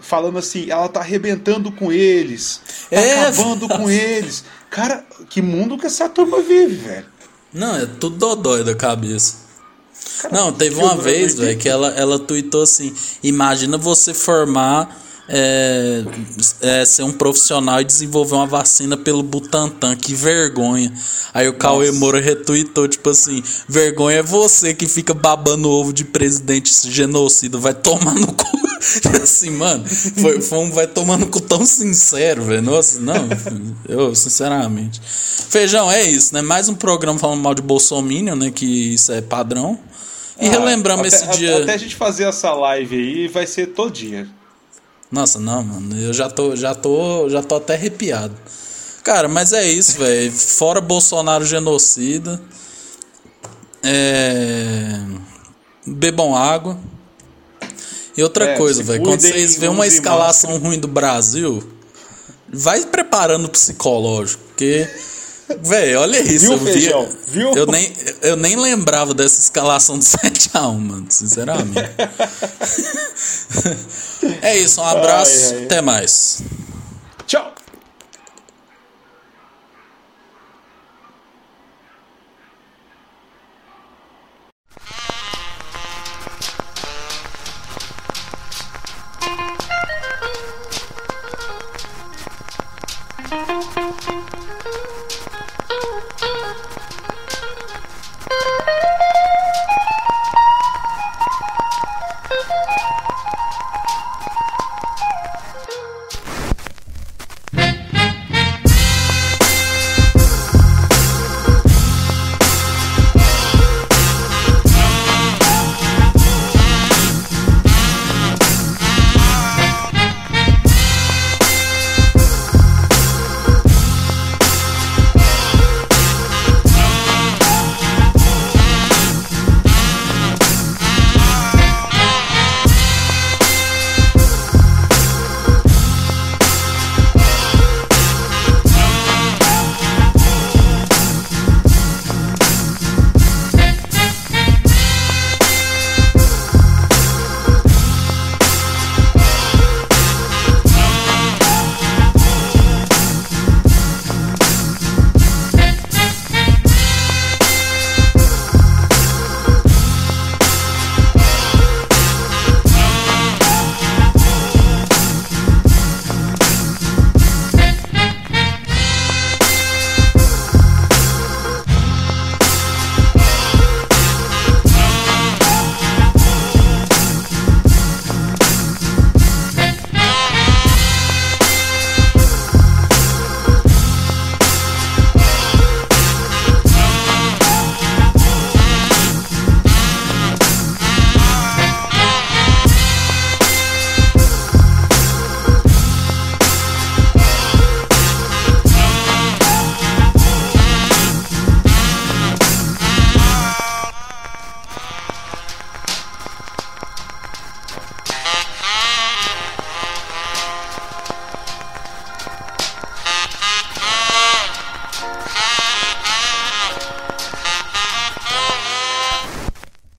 falando assim, ela tá arrebentando com eles, tá é, acabando com eles. Cara, que mundo que essa turma vive, velho? Não, é tudo dodói da cabeça. Cara, não, teve uma vez, velho, que ela, ela tweetou assim: imagina você formar é, é, ser um profissional e desenvolver uma vacina pelo Butantan, que vergonha. Aí o Cauê Moura retweetou, tipo assim, vergonha é você que fica babando ovo de presidente genocida, vai tomar no cu. <laughs> assim, mano, foi, foi um vai tomar no cu tão sincero, velho. Nossa, não, eu, sinceramente. Feijão, é isso, né? Mais um programa falando mal de Bolsonaro, né? Que isso é padrão. E ah, relembramos esse dia. Até a gente fazer essa live aí, vai ser todo dia. Nossa, não, mano, eu já tô, já tô, já tô até arrepiado. Cara, mas é isso, velho. Fora Bolsonaro genocida. É... Bebam água. E outra é, coisa, velho, quando vocês vêem uma escalação ruim do Brasil, vai preparando o psicológico, porque Velho, olha isso. Viu, eu, feijão? Viu? Eu, nem, eu nem lembrava dessa escalação do <laughs> 7x1, mano, sinceramente. <laughs> é isso, um abraço, ai, ai. até mais.